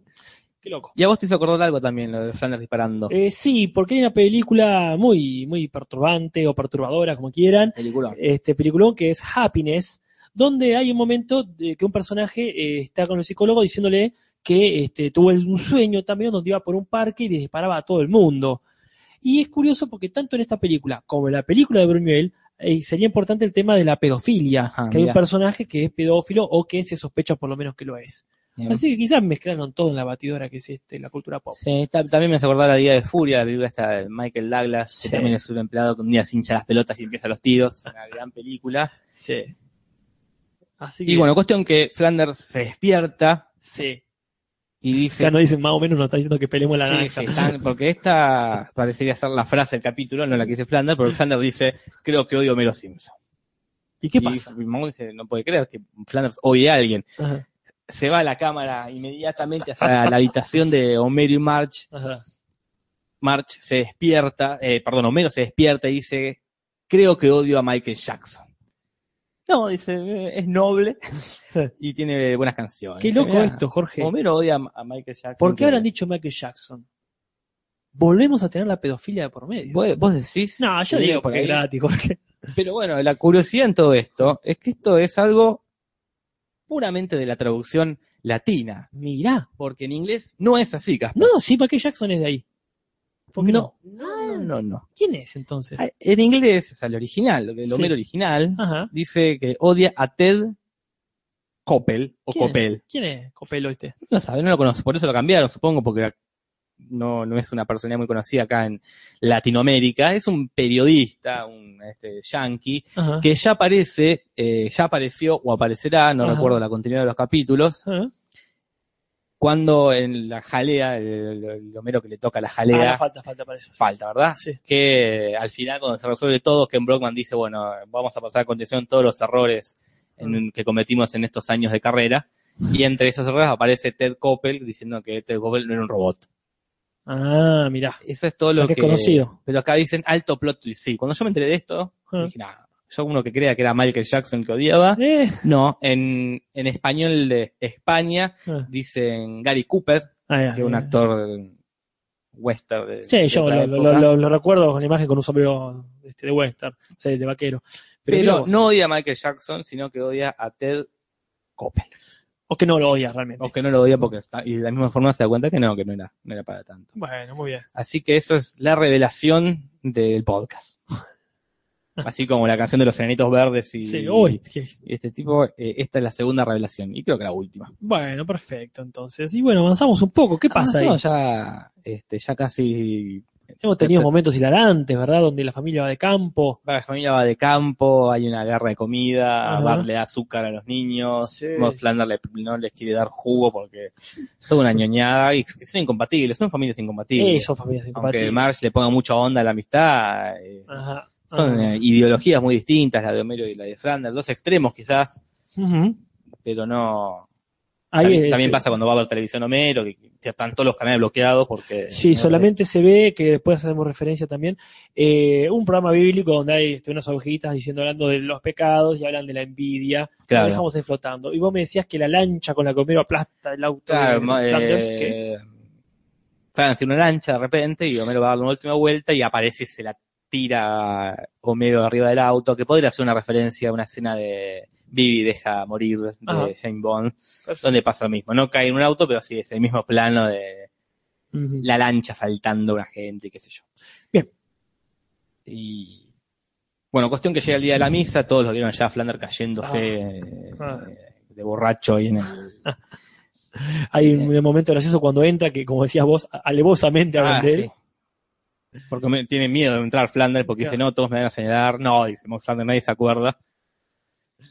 Qué loco. Y a vos te hizo acordar algo también, lo de Flanders disparando. Eh, sí, porque hay una película muy, muy perturbante o perturbadora, como quieran, Peliculón. este peliculón que es Happiness, donde hay un momento de que un personaje eh, está con el psicólogo diciéndole que este, tuvo un sueño también donde iba por un parque y le disparaba a todo el mundo. Y es curioso porque tanto en esta película como en la película de Buñuel eh, sería importante el tema de la pedofilia, Ah, que hay un personaje que es pedófilo o que se sospecha por lo menos que lo es. Así que quizás mezclaron todo en la batidora que es este, la cultura pop. Sí, ta- también me hace acordar la Liga de Furia, la película esta de Michael Douglas, Sí. que también es un empleado que un día se hincha las pelotas y empieza los tiros. Una gran película. Sí. Así que, Y bueno, cuestión que Flanders se despierta sí. y dice... Ya nos dicen más o menos, nos está diciendo que peleemos la Sí, naranja. sí, están- porque esta parecería ser la frase del capítulo, no la que dice Flanders, pero Flanders dice, creo que odio a Homero Simpson. ¿Y qué y pasa? Monk dice, no puede creer que Flanders odie a alguien. Ajá, Se va a la cámara inmediatamente hacia la habitación de Homero y March. ajá. March se despierta, eh, perdón, Homero se despierta y dice, creo que odio a Michael Jackson. No, dice, "eh, es noble y tiene buenas canciones. Qué loco esto, Jorge. Homero odia a Michael Jackson. ¿Por qué habrán dicho Michael Jackson? Volvemos a tener la pedofilia de por medio. ¿Vos, vos decís? no, yo digo por porque es gratis, Jorge. Pero bueno, la curiosidad en todo esto es que esto es algo puramente de la traducción latina, Mirá. porque en inglés no es así, Casper. No, sí, Michael Jackson es de ahí. ¿Por qué no? no, no, no, no. ¿Quién es entonces? Ah, En inglés, o sea, el original, el. Homero original, Ajá. dice que odia a Ted Coppel o ¿Quién? Coppel. ¿Quién es Copelo este? No sabe, no lo conozco, por eso lo cambiaron, supongo, porque no, no es una personalidad muy conocida acá en Latinoamérica. Es un periodista, un este, yankee, Ajá. que ya aparece, eh, ya apareció o aparecerá, no Ajá. recuerdo la continuidad de los capítulos, Ajá. Cuando en la jalea, el, el- Homero que le toca la Ah, jalea, no, falta, falta para eso. falta, ¿verdad? Sí. Que al final, cuando se resuelve todo, Ken Brockman dice, bueno, vamos a pasar a continuación todos los errores en- que cometimos en estos años de carrera. Y entre esos errores aparece Ted Koppel diciendo que Ted Koppel no era un robot. Ah, mirá. Eso es todo O sea lo que que... es conocido. Pero acá dicen alto plot twist. Sí, cuando yo me enteré de esto, Ah. dije, nada, yo uno que crea que era Michael Jackson que odiaba. Eh. No, en, en español de España Ah. dicen Gary Cooper, Ah, ya, que es un actor western. De, Sí, de yo lo, lo- época. lo- lo recuerdo con la imagen con un sombrero este, de western, o sea, de vaquero. Pero, no odia a Michael Jackson, sino que odia a Ted Koppel. O que no lo odia realmente. O que no lo odia porque está, y de la misma forma se da cuenta que no, que no era, no era para tanto. Bueno, muy bien. Así que eso es la revelación del podcast. Así como la canción de los enanitos verdes y, Sí, este tipo, eh, esta es la segunda revelación y creo que la última. Bueno, perfecto, entonces. Y bueno, avanzamos un poco. ¿Qué pasa ahí? Ah, ya, este, ya casi Hemos tenido momentos hilarantes, ¿verdad? Donde la familia va de campo. la familia va de campo, hay una guerra de comida, Ajá. Bart le da azúcar a los niños, Sí. Le- no les quiere dar jugo porque es toda una ñoñada y son incompatibles, son familias incompatibles. Eso, familias Aunque incompatibles. Marge le ponga mucha onda a la amistad, eh, Ajá. Son Ajá. eh, ideologías muy distintas, la de Homero y la de Flanders, dos extremos quizás, pero no... Ahí, también, también pasa cuando va a ver televisión Homero, que que están todos los canales bloqueados porque... Sí, solamente se ve, que después hacemos referencia también, eh, un programa bíblico donde hay este, unas ovejitas diciendo, hablando de los pecados y hablan de la envidia. Claro. Lo dejamos ahí flotando. Y vos me decías que la lancha con la que Homero aplasta el auto Claro, de ma- Flanders, eh, que- Flanders tiene una lancha de repente y Homero va a dar una última vuelta y aparece y se la tira Homero arriba del auto, que podría ser una referencia a una escena de Vivi deja morir de Ajá. Jane Bond, donde pasa lo mismo. No cae en un auto, pero sí es el mismo plano de la lancha saltando a una gente, qué sé yo. Bien. Y bueno, cuestión que llega el día de la misa, todos lo vieron ya a Flanders cayéndose Ah. eh, de borracho ahí en el, Hay un momento gracioso cuando entra, que como decías vos, alevosamente hablan Ah, de él. sí. Porque me, tiene miedo de entrar Flanders porque Claro. dice, no, todos me van a señalar. No, dice, "Mo- Flanders nadie se acuerda.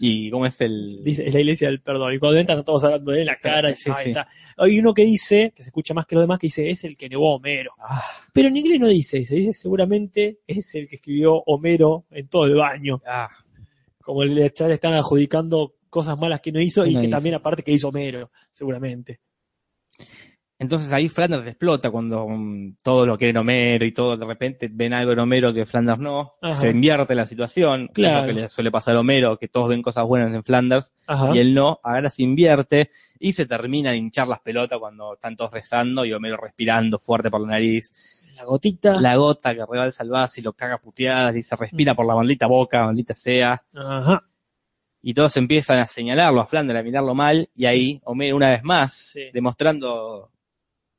Y cómo es el... Dice, es la iglesia del perdón. Y cuando entran todos hablando de él la cara. y Sí, sí. está. Hay uno que dice, que se escucha más que los demás, que dice, es el que negó a Homero. Ah, Pero en inglés no dice eso, dice seguramente es el que escribió Homero en todo el baño. ah, Como le, ya le están adjudicando cosas malas que no hizo y no que hizo. también aparte que hizo Homero, seguramente. Entonces ahí Flanders explota cuando mm, todo lo que era Homero y todo, de repente ven algo en Homero que Flanders no, Ajá. se invierte la situación, es Claro. lo que le suele pasar a Homero, que todos ven cosas buenas en Flanders Ajá. y él no, ahora se invierte y se termina de hinchar las pelotas cuando están todos rezando y Homero respirando fuerte por la nariz. La gotita. La gota que rebalsa el vaso y lo caga puteadas y se respira por la maldita boca, maldita sea. Ajá. y todos empiezan a señalarlo a Flanders, a mirarlo mal, y ahí Homero una vez más, Sí, demostrando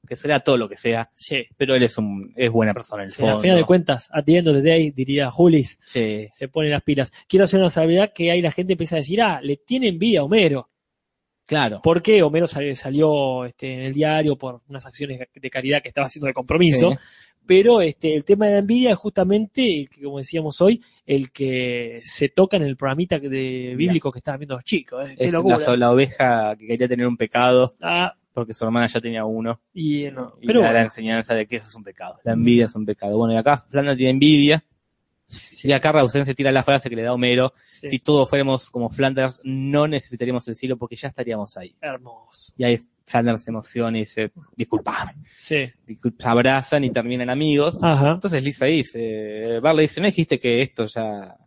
que será todo lo que sea, sí. pero él es un es buena persona en el Sí, fondo. a final de cuentas, at the end of the day, diría Julis, Sí, se pone las pilas. Quiero hacer una salvedad que ahí la gente empieza a decir, ah, le tiene envidia a Homero. claro. ¿Por qué Homero salió, salió, este, en el diario por unas acciones de caridad que estaba haciendo de compromiso? Sí. Pero este, el tema de la envidia es justamente, el que, como decíamos hoy, el que se toca en el programita de bíblico que estaban viendo los chicos. ¿eh? Qué Es la, la oveja que quería tener un pecado Ah, porque su hermana ya tenía uno. y, no. Y Pero le da la enseñanza de que eso es un pecado. La envidia es un pecado. Bueno, y acá Flanders tiene envidia. Y acá Rausen se tira la frase que le da Homero. sí, Si todos fuéramos como Flanders, no necesitaríamos el cielo porque ya estaríamos ahí. hermoso. Y ahí Flanders se emociona y dice, disculpame. Sí. Se abrazan y terminan amigos. Ajá. Entonces Lisa dice, Barley dice, ¿no dijiste que esto ya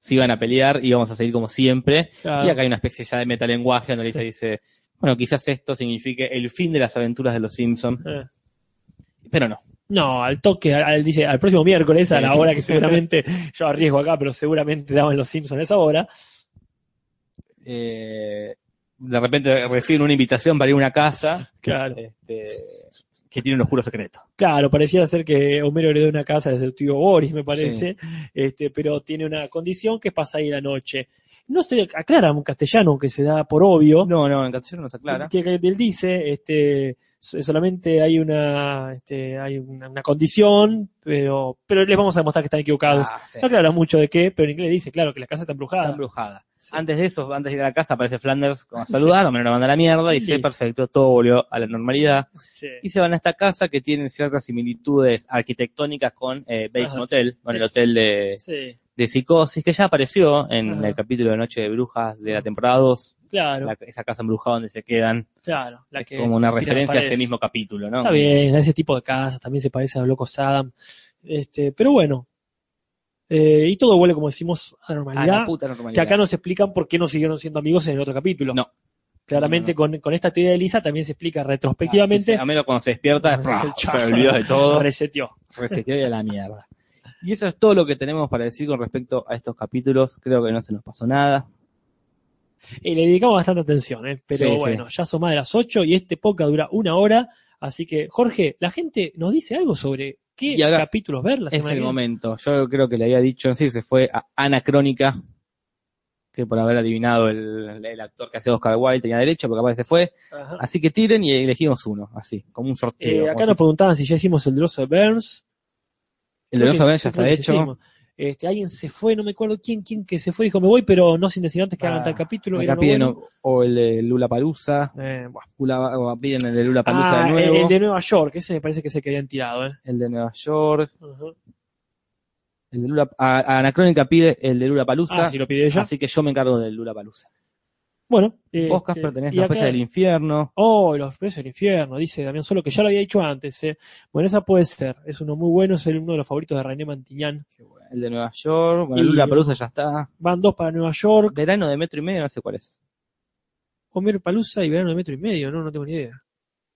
se iban a pelear y íbamos a seguir como siempre? claro. Y acá hay una especie ya de metalenguaje donde Lisa dice, bueno, quizás esto signifique el fin de las aventuras de los Simpsons, Eh. pero no. No, al toque, al, al- dice, al próximo miércoles, a la hora que seguramente, yo arriesgo acá, pero seguramente daban los Simpsons a esa hora. Eh, de repente reciben una invitación para ir a una casa Claro. este, que tiene un oscuro secreto. Claro, parecía ser que Homero heredó una casa desde su tío Boris, me parece, este, pero tiene una condición que es pasar ahí la noche. No se aclara en castellano, que se da por obvio, No, no, en castellano no está clara. que, que él dice, este, solamente hay una, este, hay una, una condición, pero, pero les vamos a demostrar que están equivocados. Ah, sí. No aclara mucho de qué, pero en inglés dice, claro, que la casa está embrujada. Está embrujada. Sí. Antes de eso, antes de ir a la casa, aparece Flanders a saludar, Homero lo manda a la mierda y dice, Sí. perfecto, todo volvió a la normalidad. Sí. Y se van a esta casa que tiene ciertas similitudes arquitectónicas con eh, Bates. Motel, con el hotel de, Sí, de psicosis, que ya apareció en Ajá. el capítulo de Noche de Brujas de la temporada 2, claro, la- esa casa embrujada donde se quedan, claro. La es que como una que referencia a ese mismo capítulo, ¿no? Está bien, a ese tipo de casas también se parece a los locos Adam. Este, pero bueno. Eh, y todo vuelve, como decimos, a la A normalidad. la puta que normalidad. acá nos explican por qué no siguieron siendo amigos en el otro capítulo. No. Claramente No, Con, con esta teoría de Lisa también se explica retrospectivamente. A menos cuando se despierta, se olvidó de todo, Reseteó. reseteó y a la mierda. Y eso es todo lo que tenemos para decir con respecto a estos capítulos. Creo que no se nos pasó nada. Y le dedicamos bastante atención, ¿eh? pero Sí, bueno, ya son más de las 8 y este podcast dura una hora. Así que, Jorge, la gente nos dice algo sobre qué Y ahora capítulos ver la Es el momento. Yo creo que le había dicho, no sé si se fue a Anacrónica, que por haber adivinado el, el actor que hace Oscar Wilde tenía derecho, porque capaz que se fue. Ajá. Así que tiren y elegimos uno, así, como un sorteo. Eh, acá nos preguntaban si ya hicimos el droso de Burns. el de sí, ya está hecho. Este, alguien se fue, no me acuerdo quién, quién que se fue, dijo me voy, pero no sin decir antes que hagan Ah, tal capítulo. acá era uno piden bueno. o, o el de Lula Palusa, Eh, buah. piden el de Lula Palusa Ah, de nuevo, el de Nueva York, ese me parece que se que habían tirado, ¿eh? el de Nueva York, el de Lula, a, a Anacrónica pide el de Lula Palusa, Ah, si lo pide ella. así que yo me encargo del Lula Palusa. Bueno, Vos, este, Casper, tenés y la acá- del infierno, Oh, los precios del infierno, dice Damián Solo, que ya lo había dicho antes. ¿eh? Bueno, esa puede ser. Es uno muy bueno, es el- uno de los favoritos de René Mantiñán. el de Nueva York, bueno, Y- Lula Palusa ya está. Van dos para Nueva York, Verano de metro y medio, no sé cuál es. Homer Palusa y Verano de Metro y Medio, no, no tengo ni idea.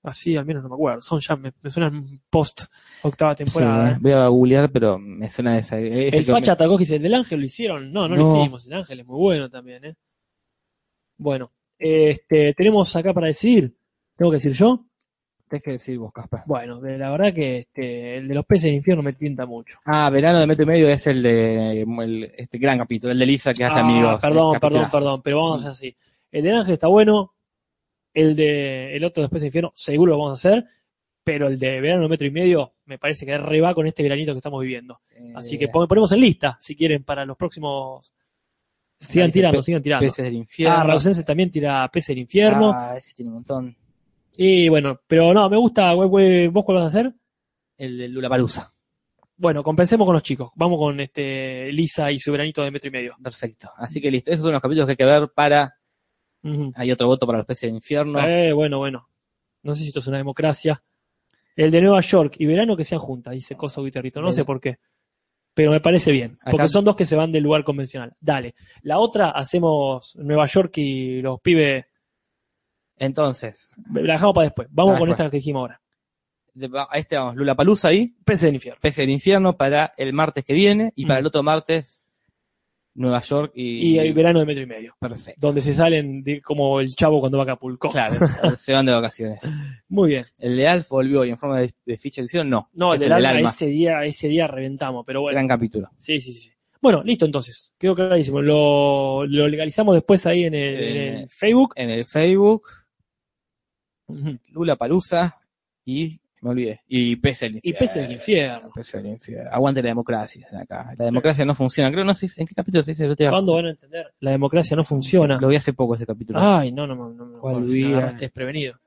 Así al menos no me acuerdo. Son ya, me, me suenan post octava temporada. Sí, ¿eh? voy a googlear, pero me suena de esa. El facha me- dice, el del ángel lo hicieron. No, no, lo No. hicimos. El ángel es muy bueno también, ¿eh? Bueno, este, tenemos acá para decir, ¿tengo que decir yo? Tenés que decir vos, Casper. Bueno, de la verdad que este, el de los peces del infierno me tienta mucho. Ah, Verano de metro y medio es el de el- este gran capítulo, el de Lisa que hace Ah, amigos. Perdón, eh, perdón, capitulazo. perdón, pero vamos a hacer así. El del ángel está bueno, el de el otro después del infierno seguro lo vamos a hacer, pero el de verano metro y medio me parece que re va con este veranito que estamos viviendo. Así Eh, que pon- ponemos en lista, si quieren, para los próximos... Sigan tirando, sigan tirando. Peces del infierno. Ah, Rausense también tira Peces del Infierno. Ah, ese tiene un montón. Y bueno, pero no, me gusta, ¿vos cuál vas a hacer? El de Lula Palusa. Bueno, compensemos con los chicos. Vamos con este Lisa y su veranito de metro y medio. Perfecto. Así que listo. Esos son los capítulos que hay que ver para. Hay otro voto para los peces del infierno. Eh, bueno, bueno. No sé si esto es una democracia. El de Nueva York y verano que sean juntas, dice Coso Guitarrito. No sé por qué. Pero me parece bien. Acá- Porque son dos que se van del lugar convencional. Dale. La otra hacemos Nueva York y los pibes. Entonces, La dejamos para después. Vamos con después. esta que dijimos ahora. de- a este vamos, Lula Palusa ahí, Peces del infierno. Peces del infierno para el martes que viene y para Mm. el otro martes Nueva York y y... el verano de metro y medio, Perfecto. donde se salen de, como el chavo cuando va a Acapulco. Claro, se van de vacaciones. Muy bien. El de Alf volvió y en forma de, de ficha que hicieron, no. No, el del alma, alma. ese día, ese día reventamos, pero bueno. Gran capítulo. Sí, sí, sí. Bueno, listo entonces. Quedó clarísimo. Lo, lo legalizamos después ahí en el, en el Facebook. En el Facebook. Lula Palusa y me olvidé. Y Pese el Y infierno. pese del infierno. Pese el infierno. Aguante la democracia acá. La democracia no funciona. Creo no sé en qué capítulo se dice el. ¿Cuándo van a entender? La democracia no funciona. Lo vi hace poco ese capítulo. Ay, no, no, no, no, no, ¿Cuál no, vi? agarraste desprevenido.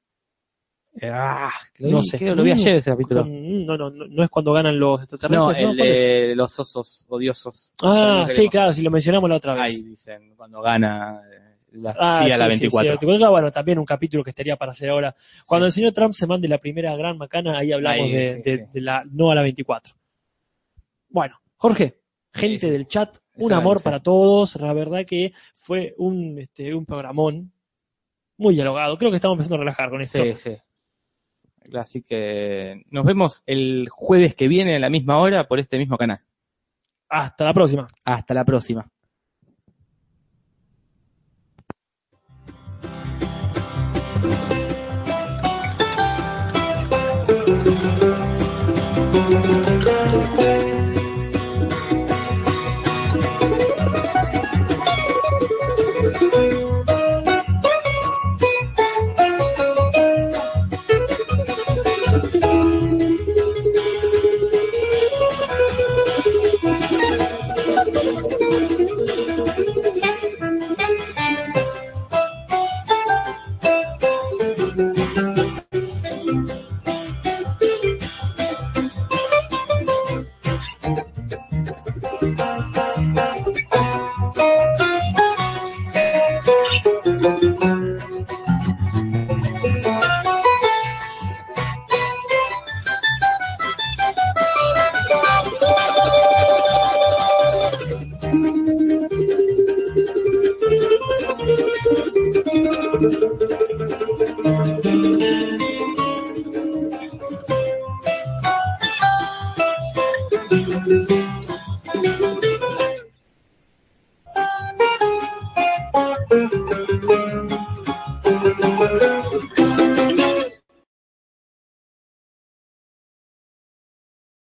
Ah, que lo No vi, sé. creo, lo vi Mm, ayer ese capítulo. Con- No, no, no, no es cuando ganan los No, extraterrestres. el ¿Cuál es? de los osos odiosos. Ah, no sí, claro, si lo mencionamos la otra vez. Ahí dicen, cuando gana eh, la Ah, sí a la sí, sí, 24. sí, la bueno, también un capítulo que estaría para hacer ahora. Cuando el señor Trump se mande la primera gran macana, ahí hablamos Ahí, de, la no a la 24. Bueno, Jorge, gente del chat, un amor para todos. La verdad que fue un, este, un programón muy dialogado. Creo que estamos empezando a relajar con esto. Sí, sí. Así que nos vemos el jueves que viene a la misma hora por este mismo canal. Hasta la próxima. Hasta la próxima.